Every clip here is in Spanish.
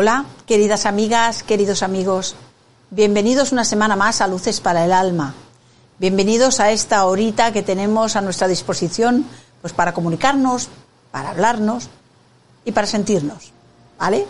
Hola, queridas amigas, queridos amigos. Bienvenidos una semana más a Luces para el Alma. Bienvenidos a esta horita que tenemos a nuestra disposición pues para comunicarnos, para hablarnos y para sentirnos, ¿vale?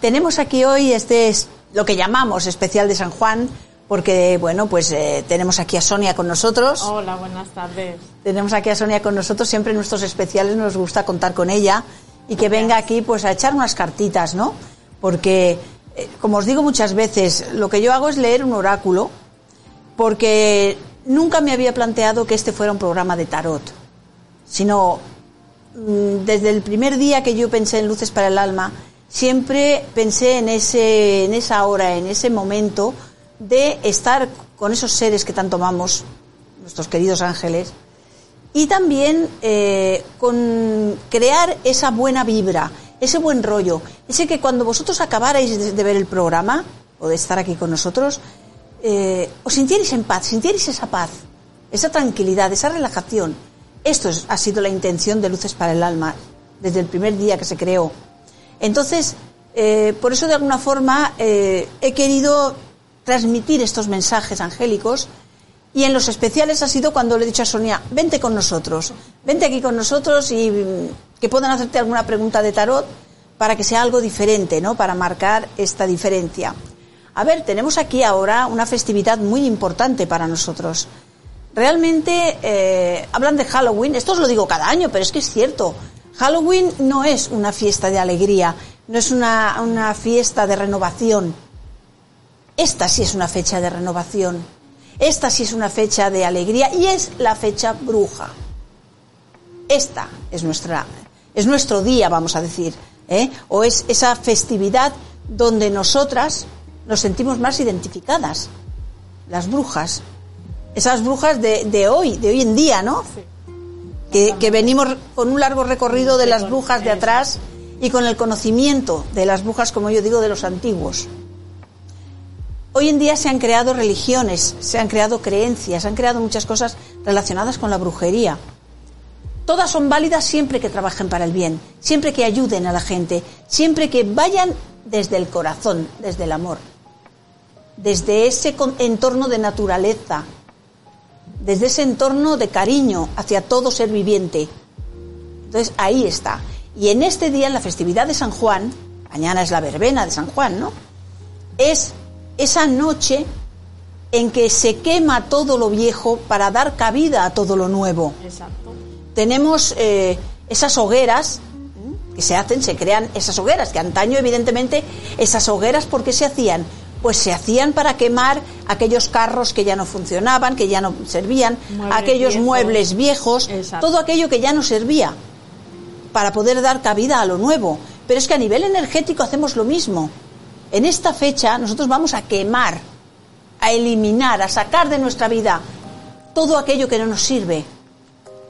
Tenemos aquí hoy este lo que llamamos especial de San Juan porque bueno, pues eh, tenemos aquí a Sonia con nosotros. Hola, buenas tardes. Tenemos aquí a Sonia con nosotros, siempre en nuestros especiales nos gusta contar con ella y que venga aquí pues a echar unas cartitas, ¿no? Porque eh, como os digo muchas veces, lo que yo hago es leer un oráculo porque nunca me había planteado que este fuera un programa de tarot, sino mm, desde el primer día que yo pensé en Luces para el Alma, siempre pensé en, ese, en esa hora, en ese momento de estar con esos seres que tanto amamos, nuestros queridos ángeles, y también eh, con crear esa buena vibra, ese buen rollo, ese que cuando vosotros acabarais de, ver el programa o de estar aquí con nosotros, eh, os sintierais en paz, sintierais esa paz, esa tranquilidad, esa relajación. Esto ha sido la intención de Luces para el Alma desde el primer día que se creó. Entonces, eh, por eso de alguna forma he querido transmitir estos mensajes angélicos y en los especiales ha sido cuando le he dicho a Sonia, vente con nosotros, vente aquí con nosotros y mm, que puedan hacerte alguna pregunta de tarot para que sea algo diferente, ¿no? Para marcar esta diferencia. A ver, tenemos aquí ahora una festividad muy importante para nosotros. Realmente eh, hablan de Halloween, esto os lo digo cada año, pero es que es cierto. Halloween no es una fiesta de alegría, no es una, una fiesta de renovación, esta sí es una fecha de renovación, esta sí es una fecha de alegría y es la fecha bruja. Esta es nuestra, es nuestro día, vamos a decir, ¿eh? o es esa festividad donde nosotras nos sentimos más identificadas, las brujas, esas brujas de, hoy, de hoy en día, ¿no? Que, que, venimos con un largo recorrido de las brujas de atrás y con el conocimiento de las brujas, como yo digo, de los antiguos. Hoy en día se han creado religiones, se han creado creencias, se han creado muchas cosas relacionadas con la brujería. Todas son válidas siempre que trabajen para el bien, siempre que ayuden a la gente, siempre que vayan desde el corazón, desde el amor, desde ese entorno de naturaleza, desde ese entorno de cariño hacia todo ser viviente. Entonces ahí está. Y en este día, en la festividad de San Juan, mañana es la verbena de San Juan, ¿no? Es esa noche en que se quema todo lo viejo para dar cabida a todo lo nuevo. Exacto. Tenemos eh, esas hogueras que se hacen, se crean esas hogueras, que antaño evidentemente esas hogueras, ¿por qué se hacían? Pues se hacían para quemar aquellos carros que ya no funcionaban, que ya no servían, aquellos muebles viejos, todo aquello que ya no servía, para poder dar cabida a lo nuevo. Pero es que a nivel energético hacemos lo mismo. En esta fecha nosotros vamos a quemar, a eliminar, a sacar de nuestra vida todo aquello que no nos sirve.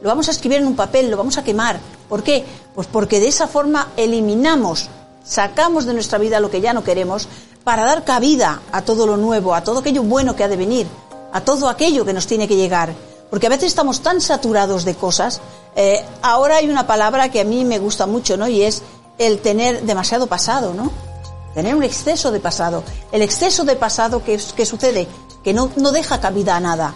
Lo vamos a escribir en un papel, lo vamos a quemar. ¿Por qué? Pues porque de esa forma eliminamos, sacamos de nuestra vida lo que ya no queremos para dar cabida a todo lo nuevo, a todo aquello bueno que ha de venir, a todo aquello que nos tiene que llegar. Porque a veces estamos tan saturados de cosas. Eh, ahora hay una palabra que a mí me gusta mucho, ¿no? Y es el tener demasiado pasado, ¿no? Tener un exceso de pasado. El exceso de pasado que, que sucede, que no, no deja cabida a nada.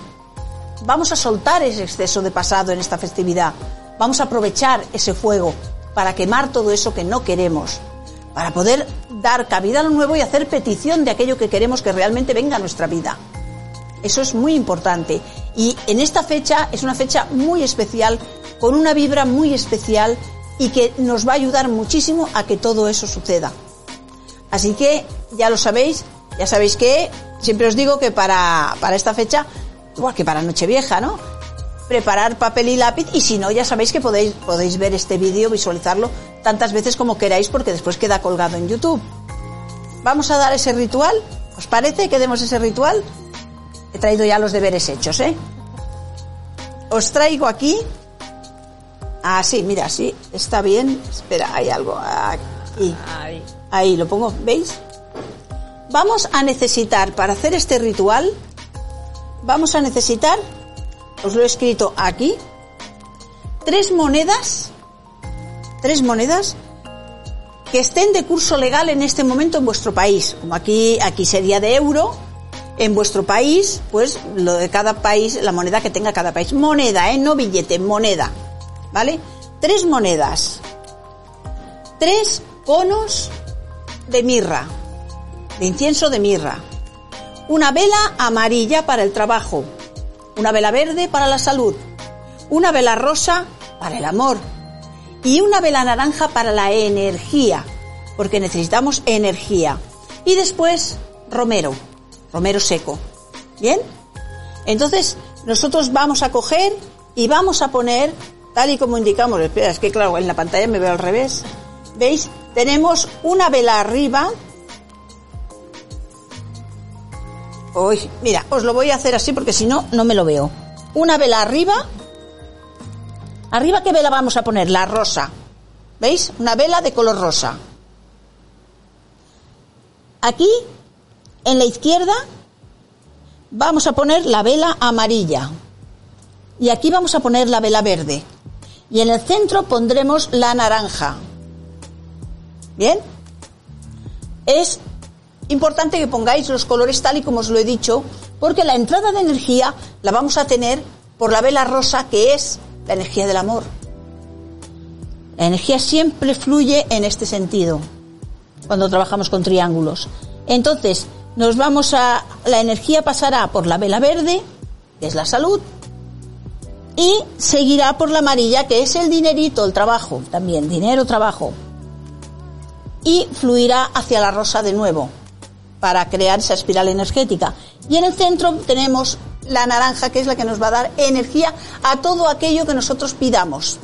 Vamos a soltar ese exceso de pasado en esta festividad. Vamos a aprovechar ese fuego para quemar todo eso que no queremos, para poder dar cabida a lo nuevo y hacer petición de aquello que queremos que realmente venga a nuestra vida. Eso es muy importante. Y en esta fecha es una fecha muy especial, con una vibra muy especial y que nos va a ayudar muchísimo a que todo eso suceda. Así que ya lo sabéis, ya sabéis que siempre os digo que para, para esta fecha, igual que para Nochevieja, ¿no? Preparar papel y lápiz y si no, ya sabéis que podéis, podéis ver este vídeo, visualizarlo tantas veces como queráis porque después queda colgado en YouTube. Vamos a dar ese ritual. ¿Os parece que demos ese ritual? He traído ya los deberes hechos, ¿eh? Os traigo aquí. Ah, sí, mira, sí, está bien. Espera, hay algo aquí. Ahí. Lo pongo, ¿veis? Vamos a necesitar, para hacer este ritual, vamos a necesitar, os lo he escrito aquí, tres monedas, tres monedas que estén de curso legal en este momento en vuestro país. Como aquí, aquí sería de euro, en vuestro país, pues lo de cada país, la moneda que tenga cada país. Moneda, ¿eh? No billete, moneda. ¿Vale? Tres monedas. Tres conos de mirra, de incienso de mirra. Una vela amarilla para el trabajo. Una vela verde para la salud. Una vela rosa para el amor y una vela naranja para la energía, porque necesitamos energía. Y después romero, romero seco. ¿Bien? Entonces, nosotros vamos a coger y vamos a poner, tal y como indicamos, espera, es que claro, en la pantalla me veo al revés. ¿Veis? Tenemos una vela arriba. Uy, mira, os lo voy a hacer así porque si no, no me lo veo. Una vela arriba Arriba, ¿qué vela vamos a poner? La rosa. ¿Veis? Una vela de color rosa. Aquí, en la izquierda, vamos a poner la vela amarilla. Y aquí vamos a poner la vela verde. Y en el centro pondremos la naranja. ¿Bien? Es importante que pongáis los colores tal y como os lo he dicho, porque la entrada de energía la vamos a tener por la vela rosa, que es la energía del amor. La energía siempre fluye en este sentido cuando trabajamos con triángulos. Entonces, nos vamos a la energía pasará por la vela verde, que es la salud, y seguirá por la amarilla, que es el dinerito, el trabajo, también dinero, trabajo. Y fluirá hacia la rosa de nuevo para crear esa espiral energética. Y en el centro tenemos la naranja, que es la que nos va a dar energía a todo aquello que nosotros pidamos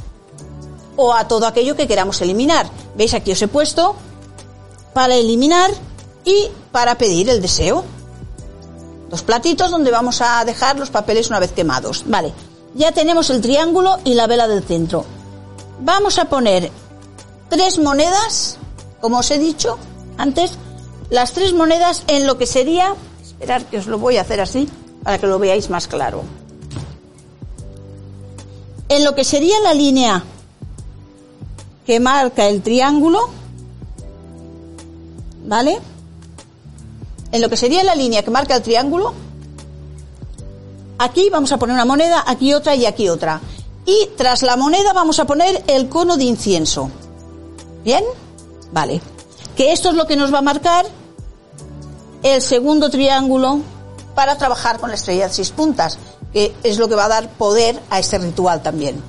o a todo aquello que queramos eliminar. ¿Veis? Aquí os he puesto para eliminar y para pedir el deseo. Dos platitos donde vamos a dejar los papeles una vez quemados. Vale, ya tenemos el triángulo y la vela del centro. Vamos a poner tres monedas, como os he dicho antes, las tres monedas en lo que sería, esperar que os lo voy a hacer así, para que lo veáis más claro. En lo que sería la línea que marca el triángulo, ¿vale? En lo que sería la línea que marca el triángulo, aquí vamos a poner una moneda, aquí otra y aquí otra. Y tras la moneda vamos a poner el cono de incienso. ¿Bien? Vale. Que esto es lo que nos va a marcar el segundo triángulo para trabajar con la estrella de seis puntas, que es lo que va a dar poder a este ritual también.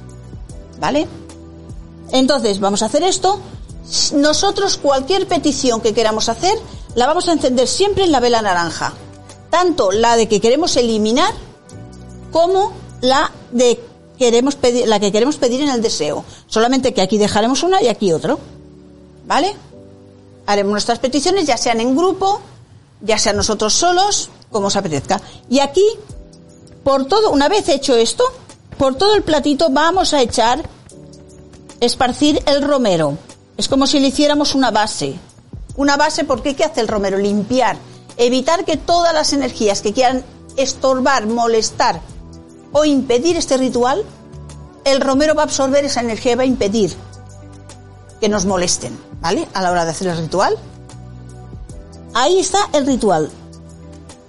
¿Vale? Entonces, vamos a hacer esto. Nosotros cualquier petición que queramos hacer, la vamos a encender siempre en la vela naranja. Tanto la de que queremos eliminar como la de queremos pedir, la que queremos pedir en el deseo. Solamente que aquí dejaremos una y aquí otro. ¿Vale? Haremos nuestras peticiones, ya sean en grupo, ya sean nosotros solos, como os apetezca. Y aquí, por todo, una vez hecho esto, por todo el platito vamos a echar, esparcir el romero. Es como si le hiciéramos una base. Una base porque ¿qué hace el romero? Limpiar, evitar que todas las energías que quieran estorbar, molestar o impedir este ritual, el romero va a absorber esa energía y va a impedir que nos molesten, ¿vale? A la hora de hacer el ritual. Ahí está el ritual.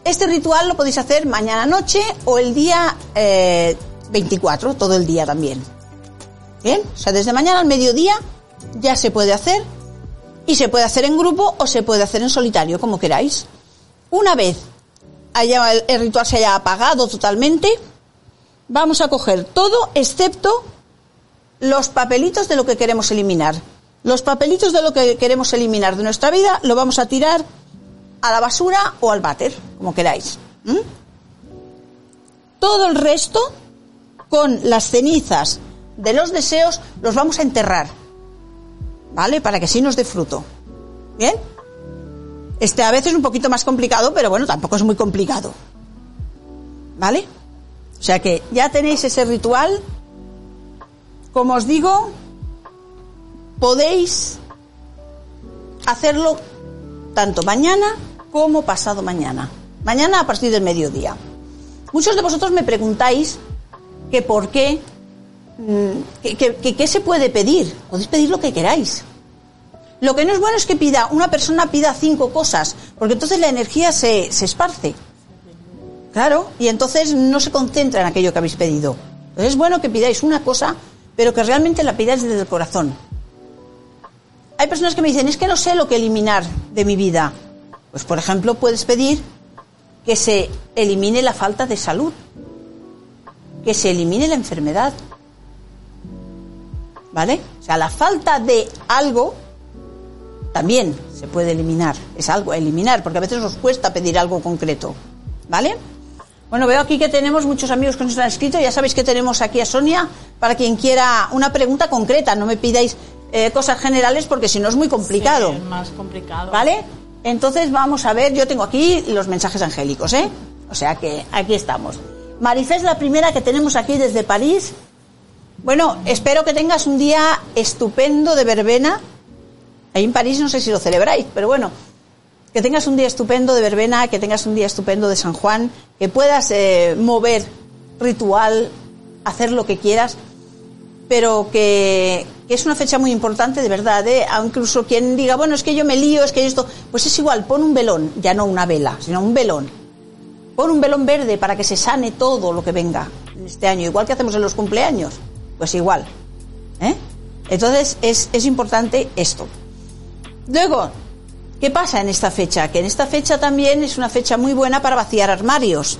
Este ritual lo podéis hacer mañana noche o el día 24, eh, todo el día también. Bien, o sea, desde mañana al mediodía ya se puede hacer y se puede hacer en grupo o se puede hacer en solitario, como queráis. Una vez haya, el ritual se haya apagado totalmente, vamos a coger todo excepto los papelitos de lo que queremos eliminar. Los papelitos de lo que queremos eliminar de nuestra vida lo vamos a tirar a la basura o al váter, como queráis. Todo el resto, con las cenizas de los deseos, los vamos a enterrar. ¿Vale? Para que así nos dé fruto. ¿Bien? Este a veces es un poquito más complicado, pero bueno, tampoco es muy complicado. ¿Vale? O sea que ya tenéis ese ritual. Como os digo, podéis hacerlo tanto mañana como pasado mañana. Mañana a partir del mediodía. Muchos de vosotros me preguntáis que por qué, mm, que, qué se puede pedir. Podéis pedir lo que queráis. Lo que no es bueno es que pida, una persona pida cinco cosas, porque entonces la energía se, se esparce. Claro, y entonces no se concentra en aquello que habéis pedido. Entonces es bueno que pidáis una cosa, pero que realmente la pidáis desde el corazón. Hay personas que me dicen, es que no sé lo que eliminar de mi vida. Pues, por ejemplo, puedes pedir que se elimine la falta de salud, que se elimine la enfermedad. ¿Vale? O sea, la falta de algo también se puede eliminar. Es algo a eliminar, porque a veces nos cuesta pedir algo concreto. ¿Vale? Bueno, veo aquí que tenemos muchos amigos que nos han escrito. Ya sabéis que tenemos aquí a Sonia para quien quiera una pregunta concreta. No me pidáis eh, cosas generales porque si no es muy complicado. Sí, es más complicado. ¿Vale? Entonces vamos a ver, yo tengo aquí los mensajes angélicos, ¿eh? O sea que aquí estamos. Marifé es la primera que tenemos aquí desde París. Bueno, espero que tengas un día estupendo de verbena. Ahí en París no sé si lo celebráis, pero bueno, que tengas un día estupendo de verbena, que tengas un día estupendo de San Juan, que puedas eh, mover ritual, hacer lo que quieras, pero que, que es una fecha muy importante, de verdad, ¿eh? incluso quien diga, bueno, es que yo me lío, es que esto, pues es igual, pon un velón, ya no una vela, sino un velón. Pon un velón verde para que se sane todo lo que venga en este año, igual que hacemos en los cumpleaños, pues igual. ¿eh? Entonces es, es importante esto. Luego, ¿qué pasa en esta fecha? Que en esta fecha también es una fecha muy buena para vaciar armarios.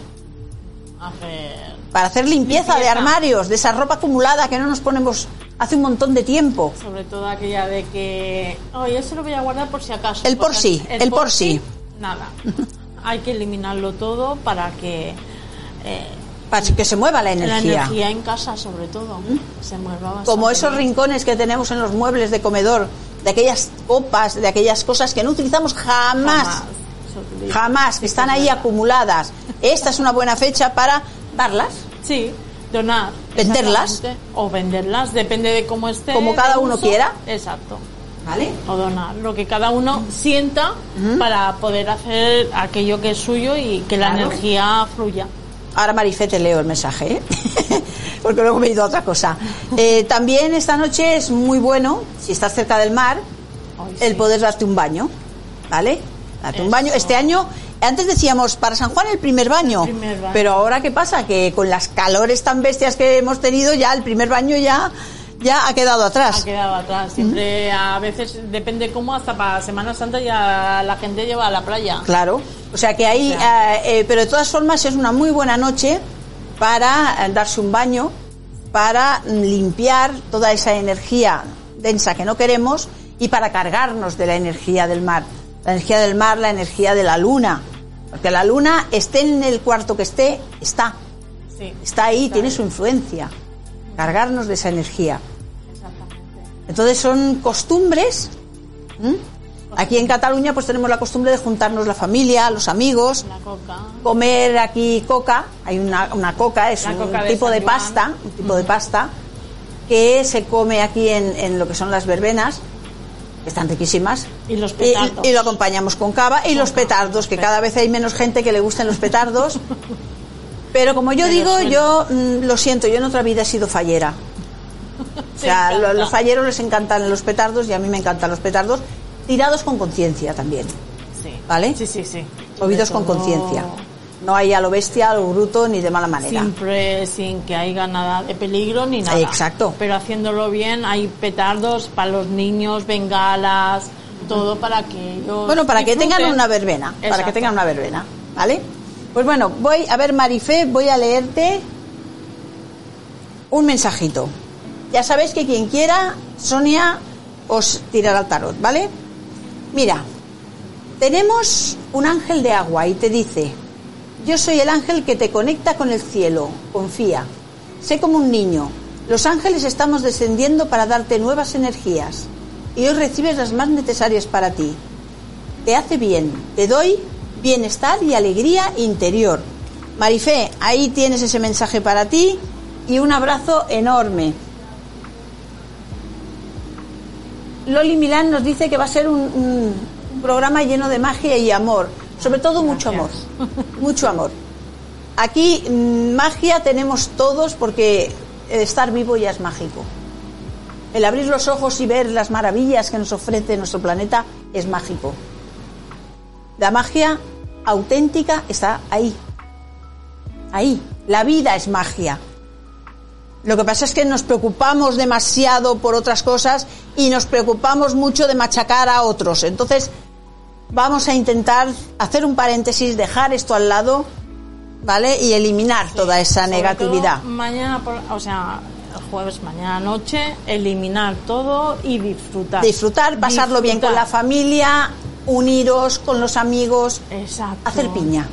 Para hacer limpieza, de armarios, de esa ropa acumulada que no nos ponemos hace un montón de tiempo. Sobre todo aquella de que, oh, yo se lo voy a guardar por si acaso. El por sí, el por sí. Nada. Hay que eliminarlo todo para que eh, Para que se mueva la la energía. energía en casa, sobre todo, se mueva bastante. Como esos bien. rincones que tenemos en los muebles de comedor, de aquellas copas, de aquellas cosas que no utilizamos jamás. utiliza. Jamás, que están ahí acumuladas. Esta es una buena fecha para darlas. Sí, donar. Venderlas. O venderlas, depende de cómo esté. Como cada uno uso. quiera. Exacto. ¿Vale? O donar, lo que cada uno sienta para poder hacer aquello que es suyo y que la Claro. energía fluya. Ahora Marifé te leo el mensaje, ¿eh? porque luego me he ido a otra cosa. Eh, también esta noche es muy bueno, si estás cerca del mar, el sí. poder darte un baño, ¿vale? Darte un baño. Este año, antes decíamos para San Juan el primer baño, El primer baño. pero ahora qué pasa que con las calores tan bestias que hemos tenido ya el primer baño ya ya ha quedado atrás. Ha quedado atrás. Siempre, a veces, depende cómo, hasta para Semana Santa ya la gente lleva a la playa. Claro. O sea que ahí, O sea. eh, eh, pero de todas formas es una muy buena noche para eh, darse un baño, para mm, limpiar toda esa energía densa que no queremos y para cargarnos de la energía del mar. La energía del mar, la energía de la luna. Porque la luna, esté en el cuarto que esté, está. Sí, Está ahí, tiene su influencia. Cargarnos de esa energía. exactamente. Entonces son costumbres. Aquí en Cataluña pues tenemos la costumbre de juntarnos la familia, los amigos, coca. comer aquí coca, hay una, una coca, es un coca de tipo de pasta, un tipo de pasta que se come aquí en, en lo que son las verbenas, están riquísimas. Y los petardos. y lo acompañamos con cava y los petardos, que cada vez hay menos gente que le gusten los petardos. Pero como yo digo, yo mm, lo siento, yo en otra vida he sido fallera. O sea, encanta. los falleros les encantan los petardos y a mí me encantan los petardos, tirados con conciencia también, Sí. ¿vale? Sí, sí, sí. Movidos con conciencia. No hay a lo bestia, a lo bruto, ni de mala manera. Siempre sin que haya nada de peligro ni nada. Exacto. Pero haciéndolo bien, hay petardos para los niños, bengalas, todo para que ellos. Bueno, para que tengan una verbena, para que tengan una verbena, ¿vale? Pues bueno, voy a ver Marifé, voy a leerte un mensajito. Ya sabéis que quien quiera, Sonia os tirará al tarot, ¿vale? Mira, tenemos un ángel de agua y te dice, yo soy el ángel que te conecta con el cielo, confía. Sé como un niño, los ángeles estamos descendiendo para darte nuevas energías y hoy recibes las más necesarias para ti. Te hace bien, te doy bienestar y alegría interior. Marifé, ahí tienes ese mensaje para ti y un abrazo enorme. Loli Milán nos dice que va a ser un, un- un programa lleno de magia y amor, sobre todo mucho amor, mucho amor. Aquí mm, magia tenemos todos porque estar vivo ya es mágico. El abrir los ojos y ver las maravillas que nos ofrece nuestro planeta es mágico. La magia auténtica está ahí. Ahí. La vida es magia. Lo que pasa es que nos preocupamos demasiado por otras cosas y nos preocupamos mucho de machacar a otros. Entonces, vamos a intentar hacer un paréntesis, dejar esto al lado, ¿vale? Y eliminar toda esa negatividad. mañana, por- o sea, el jueves, mañana noche, eliminar todo y disfrutar. Disfrutar, pasarlo bien con la familia, uniros con los amigos, Exacto. hacer piña.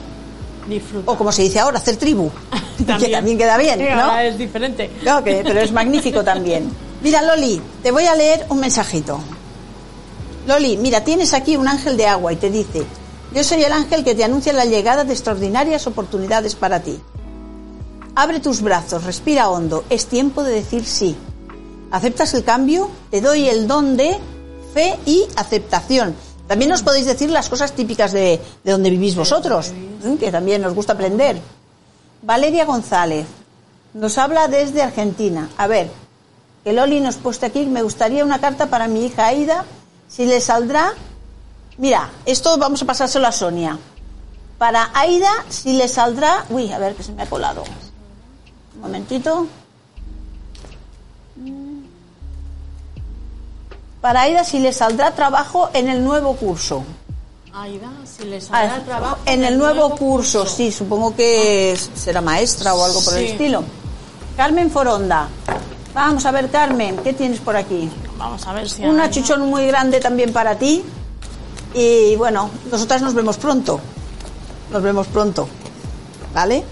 Disfrutar. O como se dice ahora, hacer tribu. que también queda bien, Sí, ¿no? es diferente. No, que- pero es magnífico también. Mira, Loli, te voy a leer un mensajito. Loli, mira, tienes aquí un ángel de agua y te dice, yo soy el ángel que te anuncia la llegada de extraordinarias oportunidades para ti. Abre tus brazos, respira hondo, es tiempo de decir sí. ¿Aceptas el cambio? Te doy el don de fe y aceptación. También nos podéis decir las cosas típicas de, de donde vivís vosotros, ¿eh? que también nos gusta aprender. Valeria González nos habla desde Argentina. A ver, que Loli nos puesta aquí, me gustaría una carta para mi hija Aida, si le saldrá... Mira, esto vamos a pasárselo a Sonia. Para Aida, si le saldrá... Uy, a ver, que se me ha colado. Un momentito. Para Aida, si le saldrá trabajo en el nuevo curso. Aida, si le Ah, saldrá trabajo. en el nuevo curso, sí, supongo que será maestra o algo por el estilo. Carmen Foronda. Vamos a ver, Carmen, ¿qué tienes por aquí? Vamos a ver si. Un achuchón muy grande también para ti. Y bueno, nosotras nos vemos pronto. Nos vemos pronto. ¿Vale?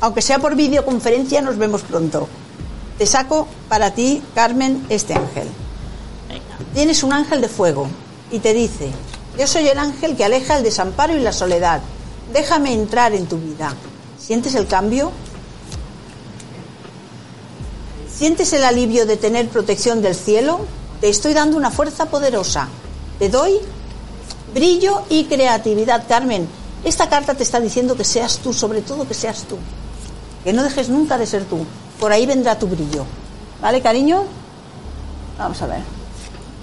Aunque sea por videoconferencia, nos vemos pronto. Te saco para ti, Carmen, este ángel. Venga. Tienes un ángel de fuego y te dice, yo soy el ángel que aleja el desamparo y la soledad. Déjame entrar en tu vida. ¿Sientes el cambio? ¿Sientes el alivio de tener protección del cielo? Te estoy dando una fuerza poderosa. Te doy brillo y creatividad, Carmen. Esta carta te está diciendo que seas tú, sobre todo que seas tú. Que no dejes nunca de ser tú. Por ahí vendrá tu brillo. ¿Vale, cariño? Vamos a ver.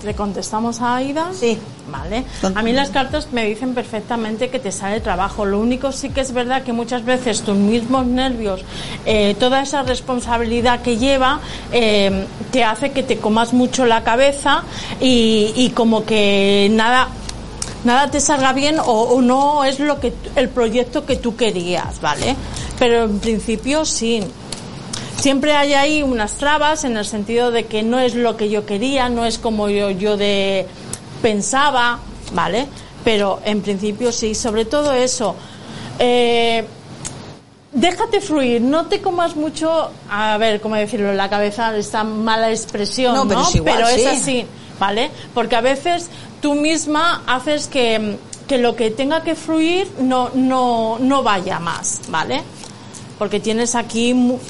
¿Le contestamos a Aida? Sí. Vale. A mí las cartas me dicen perfectamente que te sale trabajo. Lo único sí que es verdad que muchas veces tus mismos nervios, eh, toda esa responsabilidad que lleva, eh, te hace que te comas mucho la cabeza y, y como que nada nada te salga bien o, o no es lo que el proyecto que tú querías, ¿vale? Pero en principio sí. Siempre hay ahí unas trabas en el sentido de que no es lo que yo quería, no es como yo, yo de pensaba, ¿vale? Pero en principio sí, sobre todo eso. Eh, déjate fluir, no te comas mucho, a ver, cómo decirlo, la cabeza, esta mala expresión, No, ¿no? pero es igual, sí. Sí, porque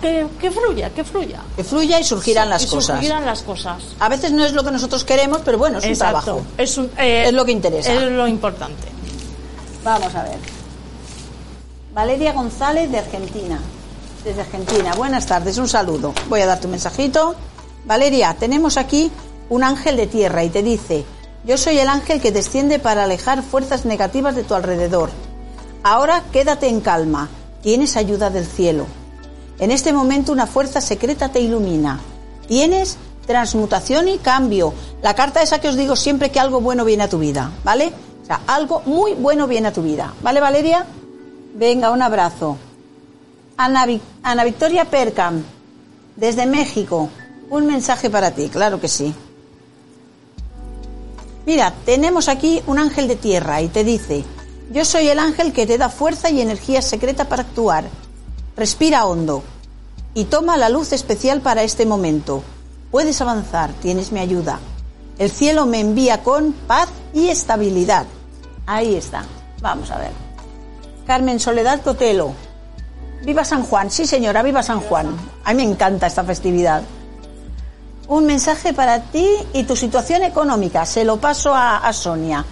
que, que fluya, que fluya. Que fluya y surgirán las y cosas. surgirán las cosas. A veces no es lo que nosotros queremos, pero bueno, es un Exacto. trabajo. Es, un- eh, Es lo que interesa. Es lo importante. Vamos a ver. Valeria González de Argentina. Desde Argentina. Buenas tardes, un saludo. Voy a dar tu mensajito. Valeria, tenemos aquí un ángel de tierra y te dice, yo soy el ángel que desciende para alejar fuerzas negativas de tu alrededor. Ahora quédate en calma, tienes ayuda del cielo. En este momento una fuerza secreta te ilumina. Tienes transmutación y cambio. La carta esa que os digo siempre que algo bueno viene a tu vida, ¿vale? O sea, algo muy bueno viene a tu vida. ¿Vale, Valeria? Venga, un abrazo. Ana, Vic- Ana Victoria Percam, desde México. Un mensaje para ti, claro que sí. Mira, tenemos aquí un ángel de tierra y te dice, yo soy el ángel que te da fuerza y energía secreta para actuar. Respira hondo y toma la luz especial para este momento. Puedes avanzar, tienes mi ayuda. El cielo me envía con paz y estabilidad. Ahí está. Vamos a ver. Carmen Soledad Cotelo. Viva San Juan. Sí, señora, viva San Juan. A mí me encanta esta festividad. Un mensaje para ti y tu situación económica. Se lo paso a, Sonia.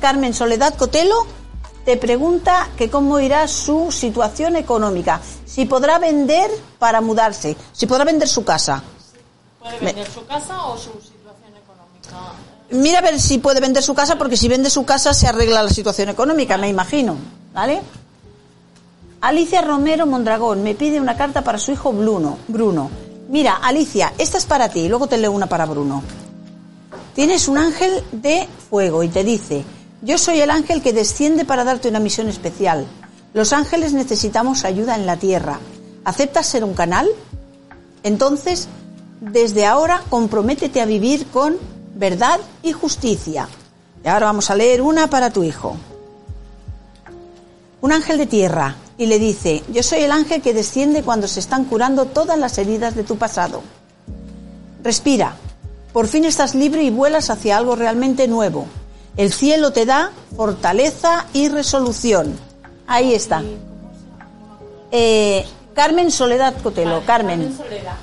Carmen Soledad Cotelo te pregunta que cómo irá su situación económica. Si podrá vender para mudarse. Si podrá vender su casa. ¿Puede vender su casa o su situación económica? Mira a ver si puede vender su casa, porque si vende su casa se arregla la situación económica, me imagino. ¿Vale? Alicia Romero Mondragón me pide una carta para su hijo Bruno. Bruno. Mira, Alicia, esta es para ti, luego te leo una para Bruno. Tienes un ángel de fuego y te dice, yo soy el ángel que desciende para darte una misión especial. Los ángeles necesitamos ayuda en la tierra. ¿Aceptas ser un canal? Entonces, desde ahora comprométete a vivir con verdad y justicia. Y ahora vamos a leer una para tu hijo. Un ángel de tierra y le dice, yo soy el ángel que desciende cuando se están curando todas las heridas de tu pasado. Respira, por fin estás libre y vuelas hacia algo realmente nuevo. El cielo te da fortaleza y resolución. Ahí está. Eh, Carmen Soledad Cotelo. Carmen. Soledad.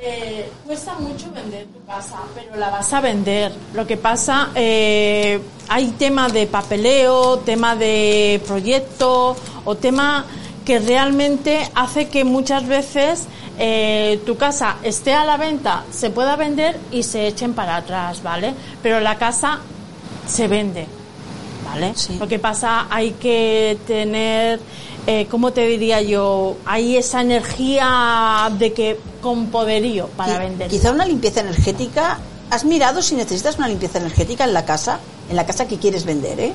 Eh, cuesta mucho vender tu casa, pero la vas a vender. Lo que pasa, eh, hay tema de papeleo, tema de proyecto o tema que realmente hace que muchas veces eh, tu casa esté a la venta, se pueda vender y se echen para atrás, ¿vale? Pero la casa se vende, ¿vale? Lo que pasa, hay que tener eh, ¿cómo te diría yo? Hay esa energía de que con poderío para vender. Quizá una limpieza energética. ¿Has mirado si necesitas una limpieza energética en la casa, en la casa que quieres vender, eh?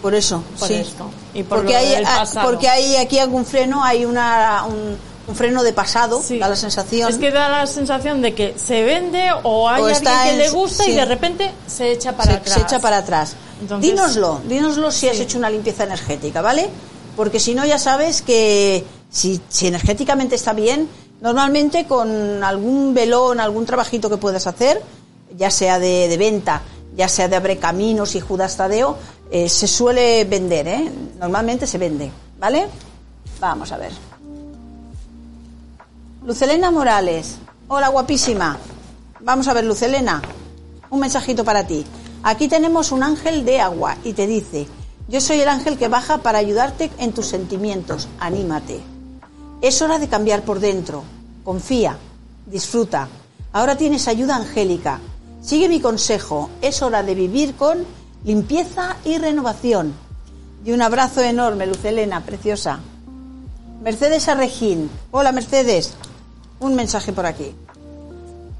Por eso, por sí. Esto. Y porque hay, porque hay aquí algún freno, hay una, un, freno de pasado, da la sensación. Es que da la sensación de que se vende o hay alguien que le gusta y de repente se echa para atrás. Se echa para atrás dínoslo, dínoslo si has hecho una limpieza energética, ¿vale? Porque si no, ya sabes que si, energéticamente está bien, normalmente con algún velón, algún trabajito que puedas hacer, ya sea de, venta, ya sea de abre caminos y Judas Tadeo, eh, se suele vender, ¿eh? Normalmente se vende, ¿vale? Vamos a ver. Lucelena Morales. Hola, guapísima. Vamos a ver, Lucelena. Un mensajito para ti. Aquí tenemos un ángel de agua y te dice, yo soy el ángel que baja para ayudarte en tus sentimientos, anímate. Es hora de cambiar por dentro, confía, disfruta. Ahora tienes ayuda angélica. Sigue mi consejo, es hora de vivir con limpieza y renovación. Y un abrazo enorme, Lucelena, preciosa. Mercedes Arrejín. Hola, Mercedes. Un mensaje por aquí.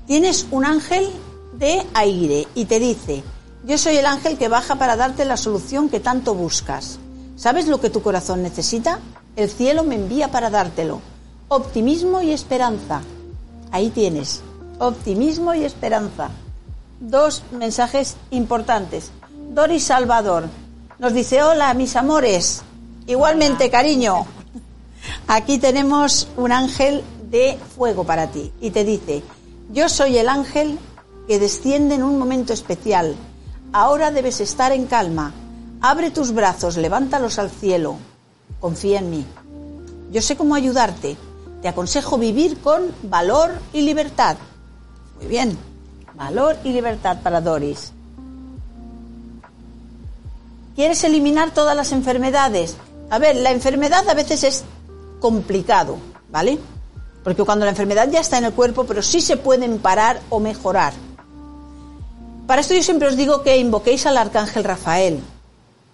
Tienes un ángel de aire y te dice, yo soy el ángel que baja para darte la solución que tanto buscas. ¿Sabes lo que tu corazón necesita? El cielo me envía para dártelo. Optimismo y esperanza. Ahí tienes. Optimismo y esperanza. Dos mensajes importantes. Doris Salvador nos dice, hola mis amores. Igualmente, cariño. Aquí tenemos un ángel de fuego para ti. Y te dice, yo soy el ángel que desciende en un momento especial Ahora debes estar en calma. Abre tus brazos, levántalos al cielo. Confía en mí. Yo sé cómo ayudarte. Te aconsejo vivir con valor y libertad. Muy bien. Valor y libertad para Doris. ¿Quieres eliminar todas las enfermedades? A ver, la enfermedad a veces es complicado, ¿vale? Porque cuando la enfermedad ya está en el cuerpo, pero sí se pueden parar o mejorar. Para esto yo siempre os digo que invoquéis al arcángel Rafael.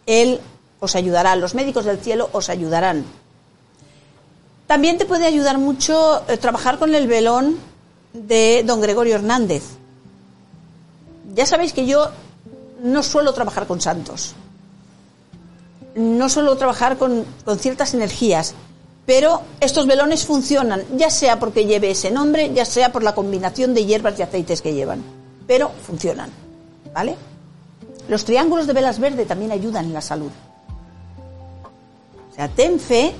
Él os ayudará, los médicos del cielo os ayudarán. También te puede ayudar mucho eh, trabajar con el velón de don Gregorio Hernández. Ya sabéis que yo no suelo trabajar con santos. No suelo trabajar con, con ciertas energías. Pero estos velones funcionan, ya sea porque lleve ese nombre, ya sea por la combinación de hierbas y aceites que llevan. Pero funcionan. ¿Vale? Los triángulos de velas verde también ayudan en la salud. O sea, ten fe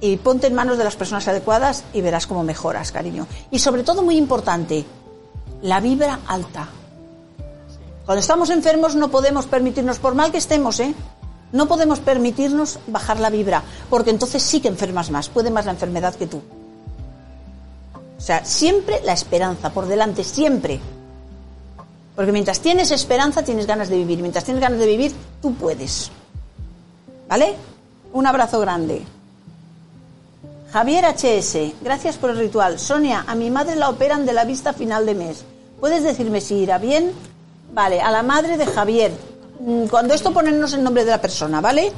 y ponte en manos de las personas adecuadas y verás cómo mejoras, cariño. Y sobre todo, muy importante, la vibra alta. Cuando estamos enfermos no podemos permitirnos, por mal que estemos, ¿eh? No podemos permitirnos bajar la vibra, porque entonces sí que enfermas más, puede más la enfermedad que tú. O sea, siempre la esperanza, por delante, siempre. Porque mientras tienes esperanza, tienes ganas de vivir. Mientras tienes ganas de vivir, tú puedes. ¿Vale? Un abrazo grande. Javier HS, gracias por el ritual. Sonia, a mi madre la operan de la vista final de mes. ¿Puedes decirme si irá bien? Vale, a la madre de Javier. Mm, Cuando esto ponernos el nombre de la persona, ¿vale?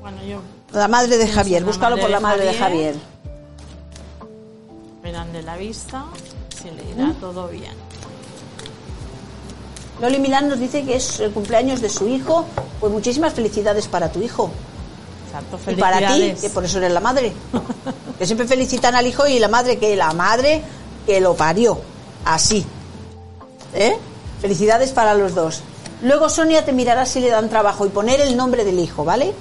Bueno, yo La madre de Javier, búscalo por la madre de Javier. Verán de la vista si le irá ¿Mm? todo bien. Loli Milán nos dice que es el cumpleaños de su hijo. Pues muchísimas felicidades para tu hijo. Exacto, Y para ti, que por eso eres la madre. Que siempre felicitan al hijo y la madre que la madre que lo parió. Así. ¿Eh? Felicidades para los dos. Luego Sonia te mirará si le dan trabajo y poner el nombre del hijo, ¿vale?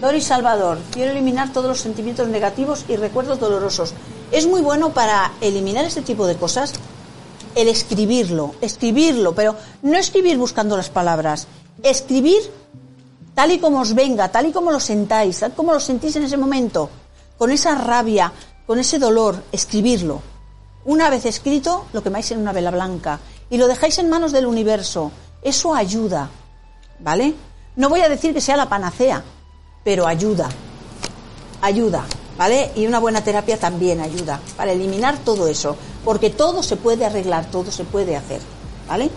Doris Salvador, quiero eliminar todos los sentimientos negativos y recuerdos dolorosos. Es muy bueno para eliminar este tipo de cosas el escribirlo, escribirlo, pero no escribir buscando las palabras, escribir tal y como os venga, tal y como lo sentáis, tal como lo sentís en ese momento, con esa rabia, con ese dolor, escribirlo. Una vez escrito, lo quemáis en una vela blanca y lo dejáis en manos del universo. Eso ayuda, ¿vale? No voy a decir que sea la panacea, pero ayuda, ayuda, ¿vale? Y una buena terapia también ayuda para eliminar todo eso, porque todo se puede arreglar, todo se puede hacer, ¿vale?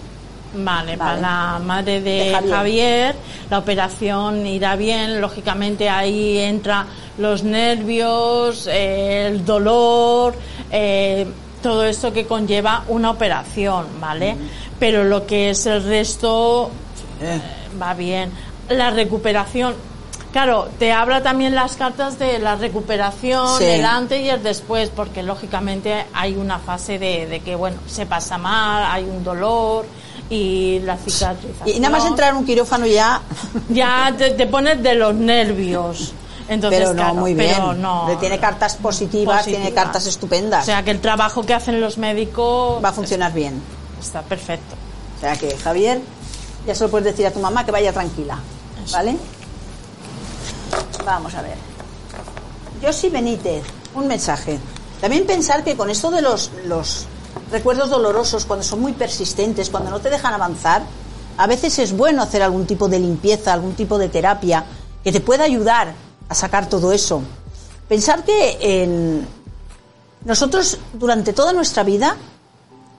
Vale, Vale. para la madre de, De Javier. Javier. la operación irá bien. Lógicamente ahí entra los nervios, eh, el dolor, eh, todo esto que conlleva una operación, ¿vale? Pero lo que es el resto eh, va bien. La recuperación. Claro, te habla también las cartas de la recuperación, Sí. el antes y el después, porque lógicamente hay una fase de, de que, bueno, se pasa mal, hay un dolor y la cicatrización. Y nada más entrar en un quirófano ya, Ya te, te pones de los nervios. Entonces, pero no, claro, muy bien. pero no. Le tiene cartas positivas, tiene cartas estupendas. O sea que el trabajo que hacen los médicos Va a funcionar bien. está perfecto. O sea que, Javier, ya se lo puedes decir a tu mamá que vaya tranquila. ¿Vale? Vamos a ver. Josi Benítez, un mensaje. También pensar que con esto de los, los recuerdos dolorosos, cuando son muy persistentes, cuando no te dejan avanzar, a veces es bueno hacer algún tipo de limpieza, algún tipo de terapia que te pueda ayudar a sacar todo eso. Pensar que en nosotros durante toda nuestra vida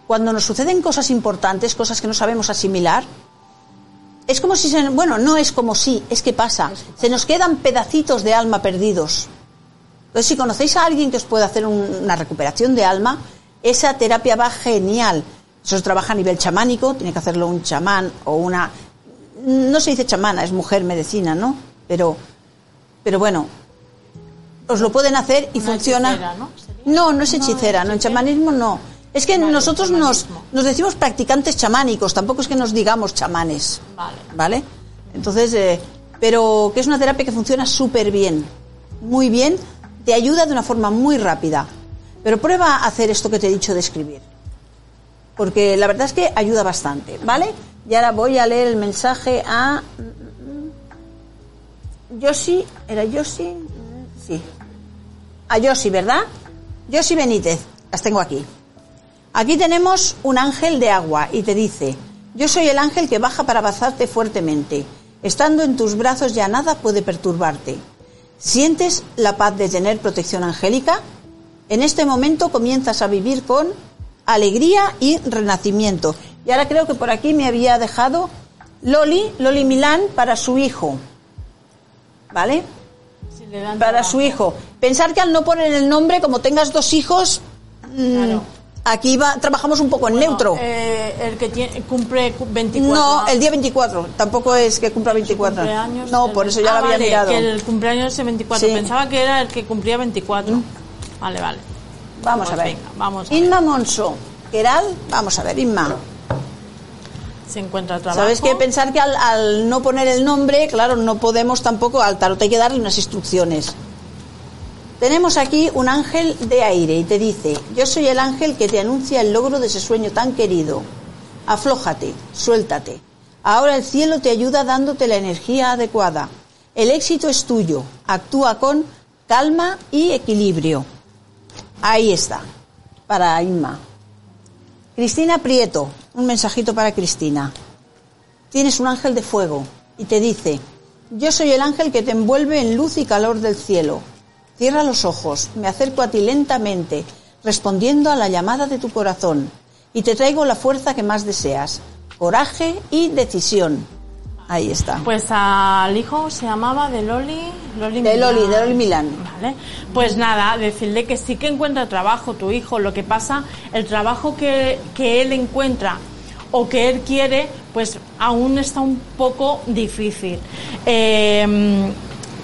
cuando nos suceden cosas importantes, cosas que no sabemos asimilar, es como si, se, bueno, no es como si, es que pasa, se nos quedan pedacitos de alma perdidos. Entonces, si conocéis a alguien que os pueda hacer un- una recuperación de alma, esa terapia va genial. Eso se trabaja a nivel chamánico, tiene que hacerlo un chamán o una... No se dice chamana, es mujer medicina, ¿no? Pero, pero bueno, os lo pueden hacer y Una funciona. hechicera, ¿no? No, no es hechicera, no, en chamanismo no. Es que Vale, nosotros nos, nos decimos practicantes chamánicos, tampoco es que nos digamos chamanes, Vale. ¿vale? Entonces, eh, pero que es una terapia que funciona súper bien, muy bien, te ayuda de una forma muy rápida. Pero prueba a hacer esto que te he dicho de escribir, porque la verdad es que ayuda bastante, ¿vale? Y ahora voy a leer el mensaje a Yoshi, ¿era Yoshi? Sí. A Yoshi, ¿verdad? Yoshi Benítez, las tengo aquí. Aquí tenemos un ángel de agua y te dice, yo soy el ángel que baja para abrazarte fuertemente. Estando en tus brazos ya nada puede perturbarte. ¿Sientes la paz de tener protección angélica? En este momento comienzas a vivir con alegría y renacimiento. Y ahora creo que por aquí me había dejado Loli, Loli Milán para su hijo. ¿Vale? Para su hijo. Pensar que al no poner el nombre, como tengas dos hijos, mm, Claro. aquí va, trabajamos un poco en Bueno, neutro. eh, el que tiene, cumple cu- 24. no, el día 24, tampoco es que cumpla 24. cumpleaños No, por eso ya Ah, lo había vale, mirado. Que el cumpleaños es el 24. Sí. Pensaba que era el que cumplía 24. Vale, vale. Vamos Pues a ver. venga, vamos a ver. Inma Monso, Queral, vamos a ver, Inma. Se encuentra. ¿Sabes qué? Pensar que al, al no poner el nombre, claro, no podemos tampoco, al tarot hay que darle unas instrucciones. Tenemos aquí un ángel de aire y te dice, yo soy el ángel que te anuncia el logro de ese sueño tan querido. Aflójate, suéltate. Ahora el cielo te ayuda dándote la energía adecuada. El éxito es tuyo. Actúa con calma y equilibrio. Ahí está, para Inma. Cristina Prieto, un mensajito para Cristina. Tienes un ángel de fuego y te dice, yo soy el ángel que te envuelve en luz y calor del cielo. Cierra los ojos, me acerco a ti lentamente, respondiendo a la llamada de tu corazón, y te traigo la fuerza que más deseas, coraje y decisión. Ahí está. Pues al hijo se llamaba de Loli, Loli De Milán. Loli, de Loli Milán. Vale. Pues nada, decirle que sí que encuentra trabajo tu hijo. Lo que pasa, el trabajo que, que él encuentra o que él quiere, pues aún está un poco difícil. Eh,